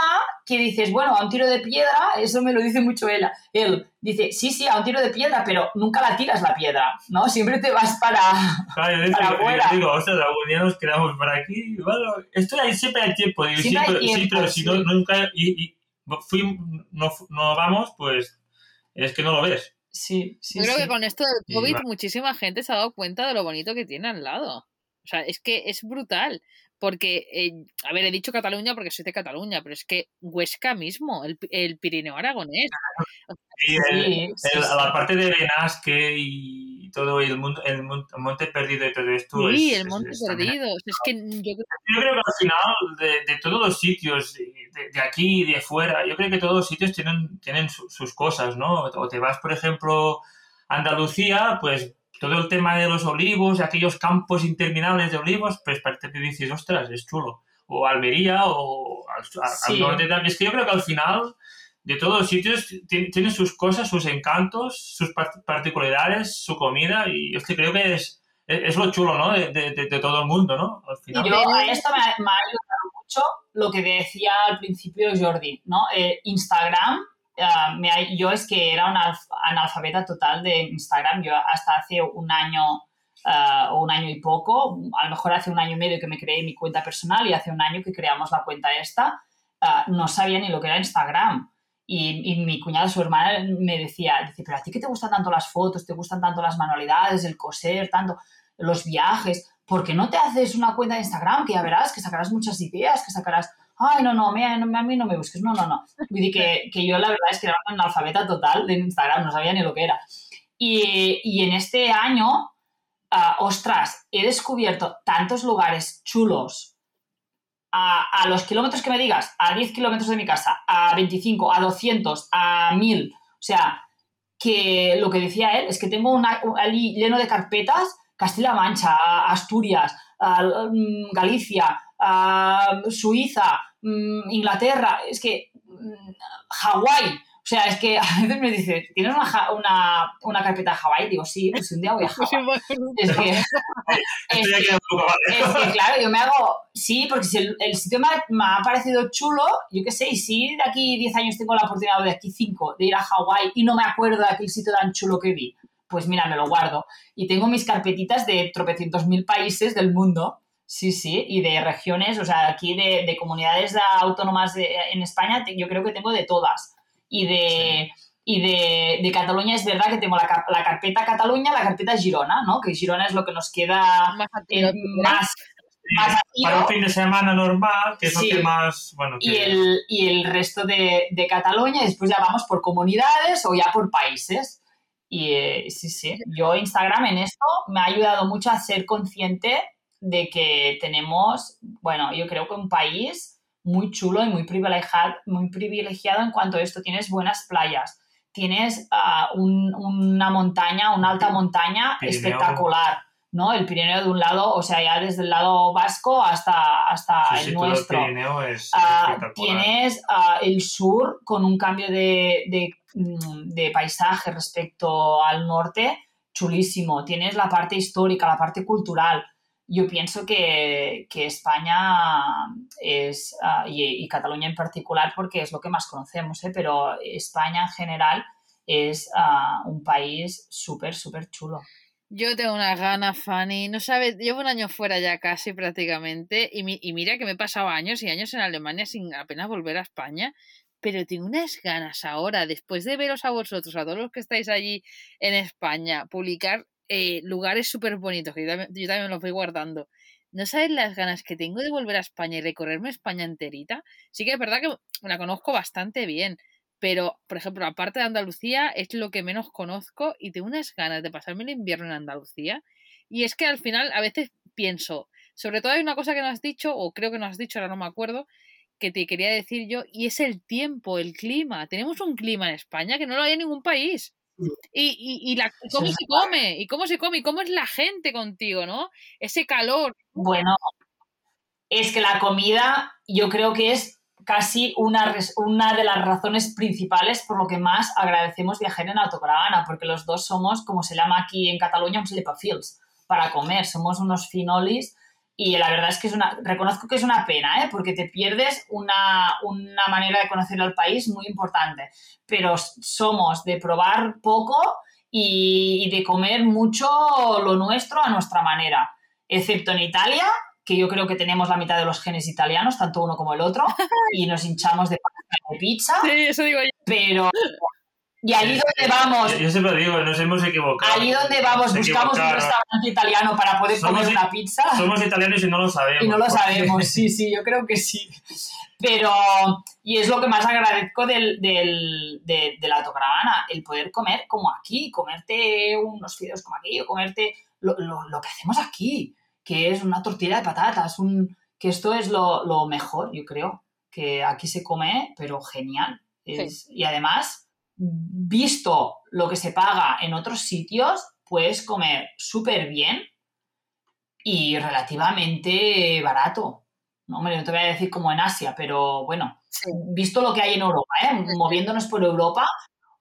B: que dices, bueno, a un tiro de piedra, eso me lo dice mucho él. Él dice, sí, sí, a un tiro de piedra, pero nunca la tiras la piedra, ¿no? Siempre te vas para,
C: claro, yo para afuera. Yo digo, sea, algún día nos quedamos por aquí. Bueno, esto siempre hay tiempo. Digo, siempre sí, hay tiempo, sí, pero si no, nunca. Y, y fui, no, no vamos, pues es que no lo ves.
B: Sí, sí.
A: Yo creo
B: que
A: con esto del COVID muchísima gente se ha dado cuenta de lo bonito que tiene al lado. O sea, es que es brutal porque, eh, a ver, he dicho Cataluña porque soy de Cataluña, pero es que Huesca mismo, el, el Pirineo aragonés.
C: Sí, el, la parte de Benasque y todo el, mundo, el, Monte Perdido y todo esto.
A: Sí, el Monte Perdido. Es que yo...
C: creo que al final, de, de todos los sitios, de, de, aquí y de fuera, yo creo que todos los sitios tienen, tienen sus cosas, ¿no? O te vas, por ejemplo, a Andalucía, pues todo el tema de los olivos, aquellos campos interminables de olivos, pues parece que dices, ostras, es chulo. O Almería o al, norte también. Es que yo creo que al final de todos los sitios tienen sus cosas, sus encantos, sus particularidades, su comida y yo que creo que es, es, lo chulo, ¿no? De, de, todo el mundo, ¿no?
B: Al final. Y yo a esto me ha, ayudado mucho lo que decía al principio Jordi, ¿no? Eh, Instagram Ah, yo es que era una analfabeta total de Instagram. Yo hasta hace un año uh, o un año y poco, a lo mejor hace un año y medio que me creé mi cuenta personal y hace un año que creamos la cuenta esta, uh, no sabía ni lo que era Instagram. Y, y, mi cuñada, su hermana, me decía, dice, pero a ti que te gustan tanto las fotos, te gustan tanto las manualidades, el coser, tanto los viajes, ¿por qué no te haces una cuenta de Instagram que ya verás que sacarás muchas ideas, que sacarás ay, no, no, a mí no me busques, no, no, no. Vull que, que yo la verdad es que era una analfabeta total de Instagram, no sabía ni lo que era. Y, y en este año, uh, ostras, he descubierto tantos lugares chulos a, a, los kilómetros que me digas, a 10 kilómetros de mi casa, a 25, a 200, a 1000. O sea, que lo que decía él es que tengo una, lleno de carpetas Castilla-La Mancha, Asturias, Galicia, Suiza, Mm, Inglaterra, es que mm, Hawái. O sea, es que a veces me dice, ¿tienes una, una, una carpeta de Hawái? Digo, sí, pues un día voy a Hawái. es, que, es, que, claro, yo me hago, sí, porque si el, el sitio me ha, me ha, parecido chulo, yo qué sé, y si de aquí 10 años tengo la oportunidad, de aquí 5, de ir a Hawái y no me acuerdo de aquel sitio tan chulo que vi, pues mira, me lo guardo. Y tengo mis carpetitas de tropecientos mil países del mundo Sí, sí, y de regiones, o sea, aquí de, de comunidades autónomas de, en España, yo creo que tengo de todas. Y de, y de, de, Cataluña es verdad que tengo la, la, carpeta Cataluña, la carpeta Girona, ¿no? Que Girona es lo que nos queda más, eh, más,
C: Para un fin de semana normal, que es lo que más... Bueno,
B: y, el, y el resto de, de Cataluña, y después ya vamos por comunidades o ya por países. Y eh, sí, sí, yo Instagram en esto me ha ayudado mucho a ser consciente de que tenemos, bueno, yo creo que un país muy chulo y muy privilegiado, muy privilegiado en cuanto a esto. Tienes buenas playas, tienes uh, un, una montaña, una alta montaña espectacular, ¿no? El Pirineo de un lado, o sea, ya desde el lado vasco hasta, hasta el nuestro.
C: El Pirineo es uh,
B: tienes uh, el sur con un cambio de, de, mm, de paisaje respecto al norte, chulísimo. Tienes la parte histórica, la parte cultural yo pienso que, que España es, y, y, Cataluña en particular, porque es lo que más conocemos, ¿eh? pero España en general es uh, un país súper, súper chulo.
A: Yo tengo una gana, Fanny. No sabes, llevo un año fuera ya casi prácticamente y, mi, y mira que me he pasado años y años en Alemania sin apenas volver a España pero tengo unas ganas ahora, después de veros a vosotros, a todos los que estáis allí en España, publicar eh, lugares súper bonitos, que yo también, los voy guardando. ¿No sabes las ganas que tengo de volver a España y recorrerme España enterita? Sí que es verdad que la conozco bastante bien, pero, por ejemplo, la parte de Andalucía es lo que menos conozco y tengo unas ganas de pasarme el invierno en Andalucía. Y es que al final a veces pienso, sobre todo hay una cosa que no has dicho, o creo que no has dicho, ahora no me acuerdo, que te quería decir yo, y es el tiempo, el clima. Tenemos un clima en España que no lo hay en ningún país. Y, y, la, cómo se come, y cómo se come, y cómo es la gente contigo, ¿no? Ese calor.
B: Bueno, es que la comida yo creo que es casi una, una de las razones principales por lo que más agradecemos viajar en autocaravana, porque los dos somos, como se llama aquí en Cataluña, un slepafils para comer. Somos unos finolis y la verdad es que es una, reconozco que es una pena, ¿eh? porque te pierdes una, una manera de conocer al país muy importante. Pero somos de probar poco y, de comer mucho lo nuestro a nuestra manera. Excepto en Italia, que yo creo que tenemos la mitad de los genes italianos, tanto uno como el otro, y nos hinchamos de pasta de pizza.
A: Sí, eso digo yo.
B: Pero Y allí donde vamos.
C: Yo, yo siempre digo, nos hemos equivocado.
B: Allí donde vamos, buscamos un restaurante italiano para poder
C: Somos
B: comer una pizza.
C: Somos italianos y no lo sabemos.
B: Y no lo
C: porque-
B: sabemos, sí, sí, yo creo que sí. Pero, y es lo que más agradezco del, del, de, de la autocaravana, el poder comer como aquí, comerte unos fideos como aquí, o comerte lo, lo, lo que hacemos aquí, que es una tortilla de patatas, un, que esto es lo, lo mejor, yo creo, que aquí se come, pero genial. Es- Y además, visto lo que se paga en otros sitios, puedes comer súper bien y relativamente barato. No, hombre, no te voy a decir como en Asia, pero bueno,
A: Sí.
B: visto lo que hay en Europa, ¿eh? moviéndonos por Europa,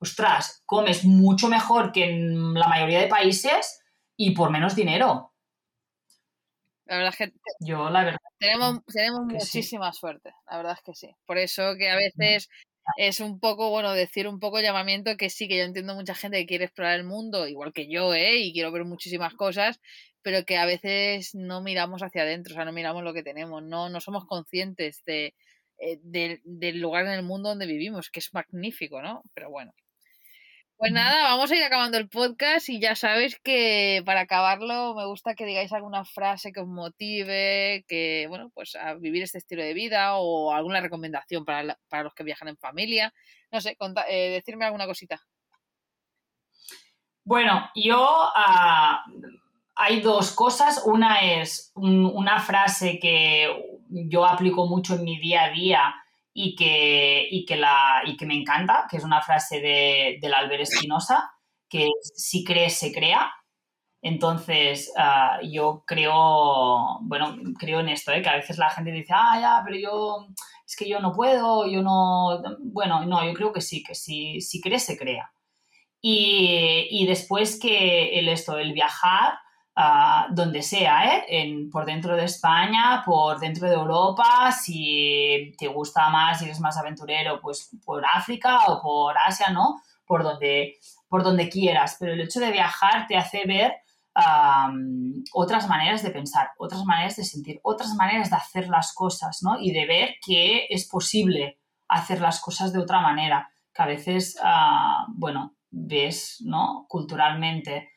B: ostras, comes mucho mejor que en la mayoría de países y por menos dinero.
A: La verdad es que
B: Yo, la verdad,
A: tenemos, tenemos
B: sí.
A: muchísima suerte, la verdad es que sí. Por eso que a veces es un poco, bueno, decir un poco llamamiento que sí, que yo entiendo mucha gente que quiere explorar el mundo, igual que yo, ¿eh? Y quiero ver muchísimas cosas, pero que a veces no miramos hacia adentro, o sea, no miramos lo que tenemos, no, no somos conscientes de, eh, del- del lugar en el mundo donde vivimos, que es magnífico, ¿no? Pero bueno. Pues nada, vamos a ir acabando el podcast y ya sabes que para acabarlo me gusta que digáis alguna frase que os motive, que, bueno, pues a vivir este estilo de vida o alguna recomendación para, la- para los que viajan en familia. No sé, conta- eh, decirme alguna cosita.
B: Bueno, yo ah, hay dos cosas. Una es un- una frase que yo aplico mucho en mi día a día y que, y que, la, y que me encanta, que es una frase de, del Albert Espinosa, que si crees, se crea. Entonces, ah, yo creo, bueno, creo en esto, ¿eh? que a veces la gente dice, ah, ya, pero yo, es que yo no puedo, yo no, bueno, no, yo creo que sí, que si, si crees, se crea. Y, y después que el esto, el viajar donde sea, ¿eh? Por dentro de España, por dentro de Europa, si te gusta más y eres más aventurero, pues por África o por Asia, ¿no? Por donde, por donde quieras. Pero el hecho de viajar te hace ver otras maneras de pensar, otras maneras de sentir, otras maneras de hacer las cosas, ¿no? Y de ver que es posible hacer las cosas de otra manera, que a veces, ah, bueno, ves, ¿no? Culturalmente,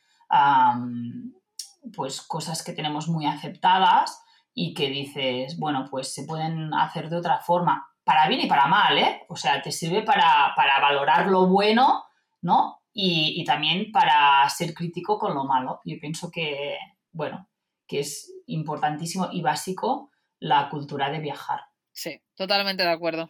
B: pues cosas que tenemos muy aceptadas y que dices, bueno, pues se pueden hacer de otra forma, para bien y para mal, ¿eh? O sea, te sirve para, para valorar lo bueno, ¿no? Y, y también para ser crítico con lo malo. Yo pienso que, bueno, que es importantísimo y básico la cultura de viajar.
A: Sí, totalmente de acuerdo.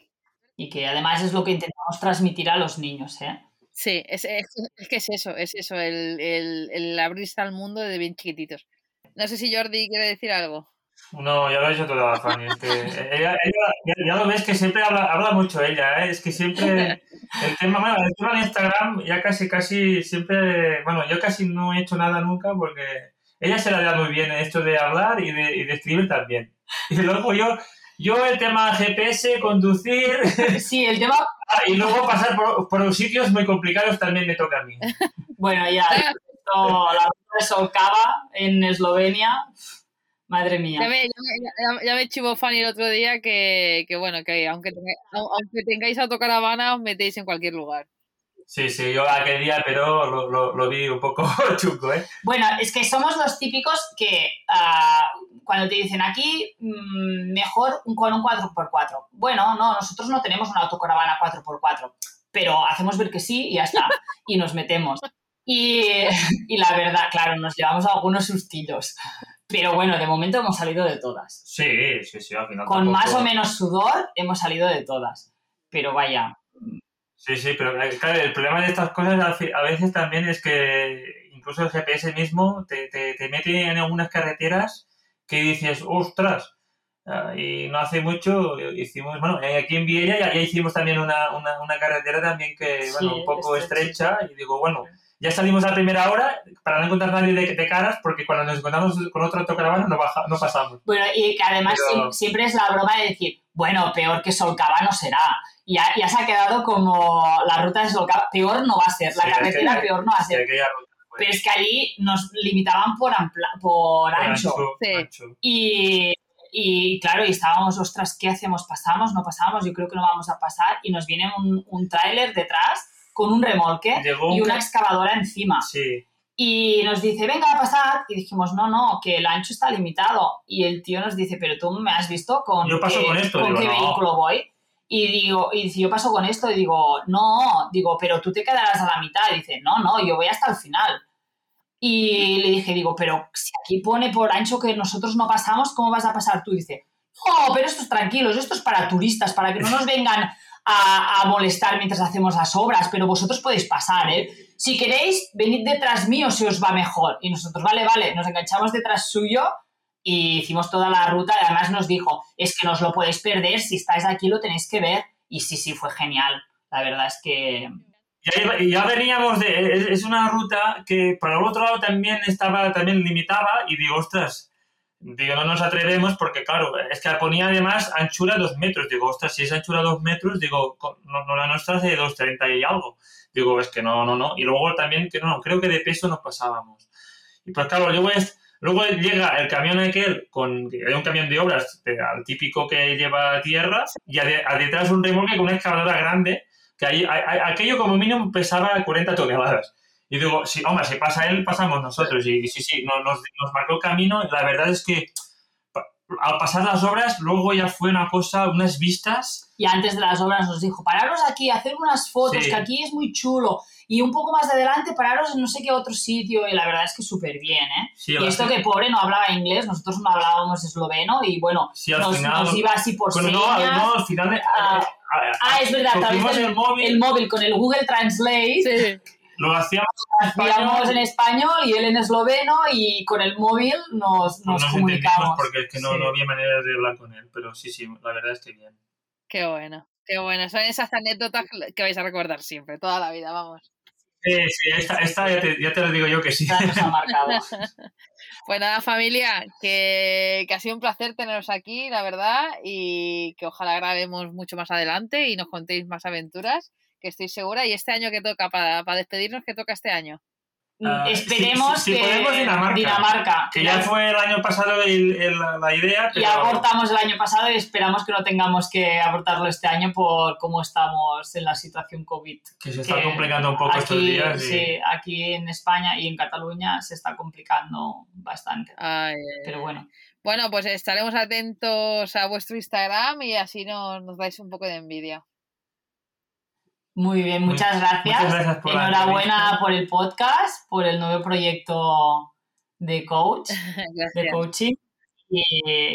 B: Y que además es lo que intentamos transmitir a los niños, ¿eh?
A: Sí, es, es, es que es eso, es eso, el, el, el abrirse al mundo de bien chiquititos. No sé si Jordi quiere decir algo.
C: No, ya lo ha dicho toda Fanny. es que ella, ella- ya, ya lo ves que siempre habla, habla mucho ella, ¿eh? es que siempre el tema, bueno, el tema de Instagram ya casi, casi siempre, bueno, yo casi no he hecho nada nunca porque ella se la da muy bien en esto de hablar y de, y de escribir también. Y luego yo, yo el tema GPS, conducir
B: Sí, el tema,
C: y luego pasar por, por sitios muy complicados también me toca a mí.
B: bueno, ya, esto, la ruta de Solcava en Eslovenia, madre mía.
A: Ya me, ya me- ya- me chivó Fanny el otro día que, que bueno, que aunque tengáis, aunque tengáis autocaravana os metéis en cualquier lugar.
C: Sí, sí, yo aquel día, pero lo, lo, lo vi un poco chungo, ¿eh?
B: Bueno, es que somos los típicos que ah, cuando te dicen aquí, mm, mejor un- con un 4x4. Bueno, no, nosotros no tenemos una autocaravana 4x4, pero hacemos ver que sí y ya está, y nos metemos. Y, y la verdad, claro, nos llevamos algunos sustillos. Pero bueno, de momento hemos salido de todas.
C: Sí, sí, sí, al final.
B: Con
C: tampoco-
B: más o menos sudor hemos salido de todas. Pero vaya,
C: Sí, sí, pero eh, claro, el problema de estas cosas a veces también es que incluso el GPS mismo te, te, te mete en algunas carreteras que dices, ostras, ah, y no hace mucho hicimos, bueno, eh, aquí en Viella ya, ya hicimos también una, una, una carretera también que,
B: Sí,
C: bueno, un poco estrecha, y digo, bueno, ya salimos a primera hora para no encontrar nadie de, de caras, porque cuando nos encontramos con otro autocaravana no, baja, no pasamos.
B: Bueno, y que además
C: Pero-
B: siempre es la broma de decir, bueno, peor que Solcava no será. Ya, ya se ha quedado como la ruta de Solcava, peor no va a ser, la
C: Sí, es
B: carretera
C: que-
B: peor no va a
C: Sí,
B: ser.
C: fue
B: Pero es que allí nos limitaban por, ampla- por
C: por
B: ancho.
A: Sí.
C: ancho.
B: Y, y claro, y estábamos, ostras, ¿qué hacemos? ¿Pasamos? ¿No pasamos? Yo creo que no vamos a pasar. Y nos viene un, un tráiler detrás con un remolque
C: Llegó
B: y
C: un
B: una
C: ca-
B: excavadora encima.
C: Sí.
B: Y nos dice, venga a pasar. Y dijimos, no, no, que el ancho está limitado. Y el tío nos dice, pero tú me has visto con,
C: Yo paso
B: qué,
C: con esto,
B: con
C: digo,
B: qué
C: no.
B: vehículo voy. Y digo, y dice, yo paso con esto. Y digo, no, digo, pero tú te quedarás a la mitad. Dice, no, no, yo voy hasta el final. Y le dije, digo, pero si aquí pone por ancho que nosotros no pasamos, ¿cómo vas a pasar tú? Dice, no, pero estos tranquilos, esto es para turistas, para que no nos vengan a, a molestar mientras hacemos las obras, pero vosotros podéis pasar, ¿eh? Si queréis, venid detrás mío si os va mejor. Y nosotros, vale, vale, nos enganchamos detrás suyo y hicimos toda la ruta además nos dijo, es que no os lo podéis perder, si estáis aquí lo tenéis que ver. Y sí, sí, fue genial. La verdad es que...
C: Ya, ya veníamos de. Es, es una ruta que para el otro lado también estaba, también limitaba, y digo, ostras, digo, no nos atrevemos porque, claro, es que ponía además anchura dos metros. Digo, ostras, si es anchura dos metros, digo, no, no la nuestra hace 2,30 y algo. Digo, es que no, no, no. Y luego también, que no, no, creo que de peso nos pasábamos. Y pues claro, luego, es, luego llega el camión aquel, con, hay un camión de obras, al típico que lleva tierra, y a, de- a detrás un remolque con una excavadora grande, que ahí, a- aquello como mínimo pesaba 40 toneladas. Y digo, sí, hombre, si pasa él, pasamos nosotros. Y, sí, sí, no- nos, nos marcó el camino. Y la verdad es que al pasar las obras, luego ya fue una cosa, unas vistas.
B: Y antes de las obras nos dijo, pararos aquí, hacer unas fotos,
C: Sí.
B: que aquí es muy chulo. Y un poco más adelante, pararos en no sé qué otro sitio. Y la verdad es que súper bien, ¿eh?
C: Sí,
B: Y esto que pobre no hablaba inglés, nosotros no hablábamos esloveno y bueno,
C: sí, al
B: nos,
C: final.
B: nos iba así por
C: bueno, no,
B: señas.
C: no, al final.
B: Ah,
C: eh, eh,
B: ah, es verdad, través
C: cogimos
B: del-
C: el móvil,
B: El móvil con el Google Translate,
A: Sí.
C: Lo hacíamos en
B: hacíamos en
C: español.
B: español y él en esloveno y con el móvil nos,
C: No
B: nos
C: nos
B: comunicamos.
C: porque es que no,
B: Sí.
C: no había manera de hablar con él. Pero sí, sí, la verdad es que bien.
A: Qué bueno, qué bueno. Son esas anécdotas que vais a recordar siempre, toda la vida, vamos.
C: Sí, sí, esta, esta ya, te, ya te lo digo yo que sí.
B: Nos ha marcado.
A: Pues nada, familia, que, que ha sido un placer teneros aquí, la verdad, y que ojalá grabemos mucho más adelante y nos contéis más aventuras, que estoy segura. Y este año que toca, para, para despedirnos, ¿qué toca este año?
C: Ah,
B: Esperemos
C: sí, sí,
B: que
C: podemos Dinamarca.
B: Dinamarca.
C: Que ya fue el año pasado el- el- la idea, pero...
B: Ya abortamos el año pasado y esperamos que no tengamos que abortarlo este año por cómo estamos en la situación COVID.
C: Que se está
B: que
C: complicando un poco
B: aquí,
C: estos días. y-
B: Sí, aquí en España y en Cataluña se está complicando bastante.
A: Ay,
B: Pero bueno,
A: Bueno, pues estaremos atentos a vuestro Instagram y así nos, nos dais un poco de envidia.
B: Muy bien, muchas gracias.
C: muchas gracias por la
B: Enhorabuena por el podcast, por el nuevo proyecto de coach, de coaching. Y,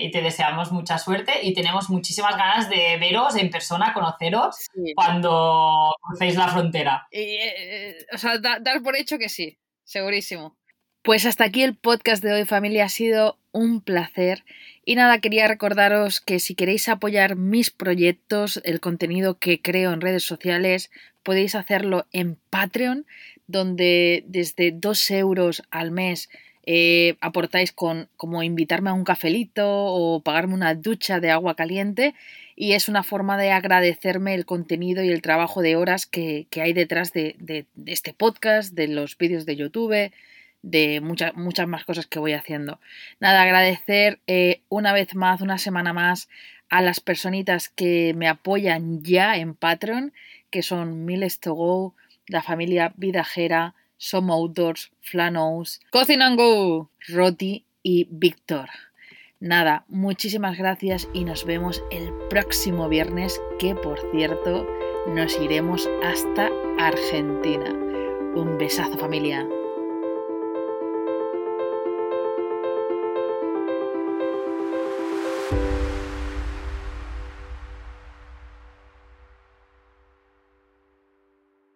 B: y te deseamos mucha suerte y tenemos muchísimas ganas de veros en persona, conoceros
A: Sí.
B: cuando crucéis la frontera.
A: Y, eh, eh, o sea, da- dar por hecho que sí, segurísimo. Pues hasta aquí el podcast de hoy, familia. Ha sido un placer. Y nada, quería recordaros que si queréis apoyar mis proyectos, el contenido que creo en redes sociales, podéis hacerlo en Patreon, donde desde 2 euros al mes eh, aportáis con como invitarme a un cafelito o pagarme una ducha de agua caliente y es una forma de agradecerme el contenido y el trabajo de horas que, que hay detrás de, de- de este podcast, de los vídeos de YouTube, de muchas, muchas más cosas que voy haciendo. Nada, agradecer eh, una vez más, una semana más, a las personitas que me apoyan ya en Patreon, que son Miles to Go, la familia Vidajera, Some Outdoors, Flanos, Coffin and Go, Roti y Víctor. Nada, muchísimas gracias y nos vemos el próximo viernes, que por cierto nos iremos hasta Argentina. Un besazo familia.